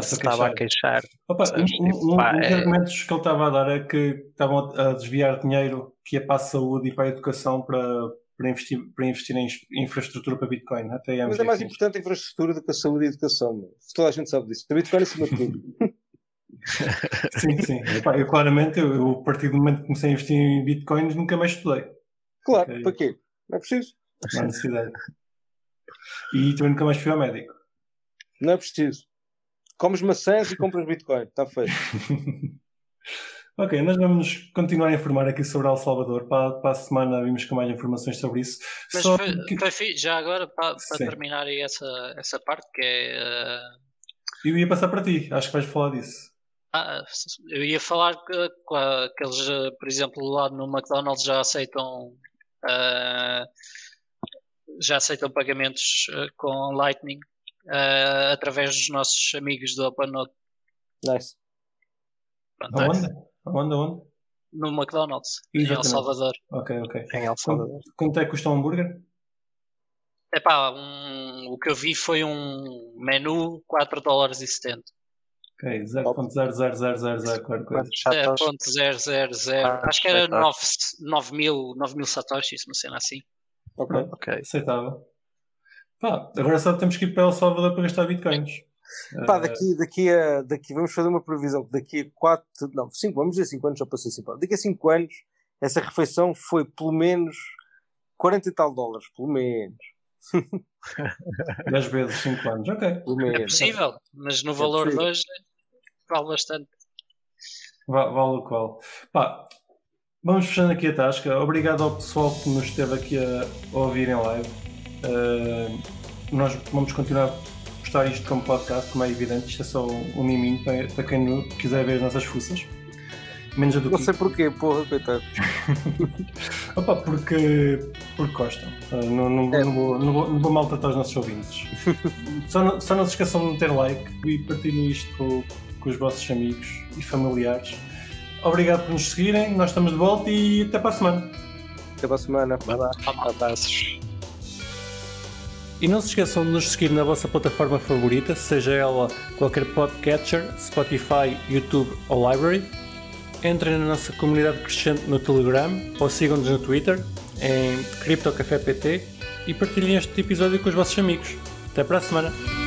Speaker 4: se estava a queixar.
Speaker 1: Opa, um, tipo, um, um, dos é... argumentos que ele estava a dar é que estavam a desviar dinheiro que ia para a saúde e para a educação para, para, investir, para investir em infraestrutura para Bitcoin. Até
Speaker 3: é Mas é mais importante a infraestrutura do que a saúde e a educação. Meu. Toda a gente sabe disso. A Bitcoin é acima de tudo. [laughs]
Speaker 1: sim, sim. Epá, eu claramente, eu, eu, a partir do momento que comecei a investir em Bitcoins, nunca mais estudei.
Speaker 3: Claro, okay. para quê? Não é preciso.
Speaker 1: Não há necessidade. E também nunca mais fui ao médico.
Speaker 3: Não é preciso. Comes maçãs e compras Bitcoin. Está feito. [laughs]
Speaker 1: ok, nós vamos continuar a informar aqui sobre El Salvador. Para, para a semana vimos com mais informações sobre isso.
Speaker 2: Mas Só foi, que... foi, já agora, para, para terminar aí essa, essa parte, que é. Uh...
Speaker 1: Eu ia passar para ti, acho que vais falar disso.
Speaker 2: Ah, eu ia falar que, que eles, por exemplo, lá no McDonald's já aceitam. Uh, já aceitam pagamentos uh, com Lightning uh, através dos nossos amigos do OpenNote.
Speaker 3: Nice.
Speaker 1: Pronto, aonde? É. Aonde, aonde?
Speaker 2: No McDonald's, Exatamente. em El Salvador.
Speaker 1: Ok, ok.
Speaker 4: Em El Salvador.
Speaker 1: Quanto, é que custa um hambúrguer?
Speaker 2: Epá, um, o que eu vi foi um menu 4 dólares e 70.
Speaker 1: Ok, 0.00000 qualquer coisa.
Speaker 2: 0.000, acho que era 9, 9 mil, 9 mil satoshis, uma cena assim.
Speaker 1: Ok, ok. Aceitável. Pá, agora só temos que ir para El Salvador para gastar bitcoins.
Speaker 3: Pá, daqui, daqui a daqui, vamos fazer uma previsão daqui a 4, não, 5, vamos dizer 5 anos só para ser simples. Daqui a 5 anos, essa refeição foi pelo menos 40 e tal dólares, pelo menos. [laughs]
Speaker 1: 10 vezes 5 anos, ok.
Speaker 2: É possível, mas no é valor de hoje vale bastante.
Speaker 1: Vale, vale o qual. Pá, vamos fechando aqui a tasca. Obrigado ao pessoal que nos esteve aqui a ouvir em live. Uh, nós vamos continuar a postar isto como podcast, como é evidente, isto é só um miminho para, para quem quiser ver as nossas fuças.
Speaker 3: Menos a do Não sei porquê, porra, coitado. [laughs]
Speaker 1: Opa, porque, porque gostam. Uh, não, não, é. não, vou, não, vou, não vou maltratar os nossos ouvintes. [laughs] só, não, só não se esqueçam de meter like e partilhem isto com, com os vossos amigos e familiares. Obrigado por nos seguirem, nós estamos de volta e até para a semana.
Speaker 3: Até para a semana.
Speaker 4: Abraços.
Speaker 1: E não se esqueçam de nos seguir na vossa plataforma favorita, seja ela qualquer podcatcher, Spotify, YouTube ou Library. Entrem na nossa comunidade crescente no Telegram ou sigam-nos no Twitter em CryptoCafépt e partilhem este episódio com os vossos amigos. Até para a semana!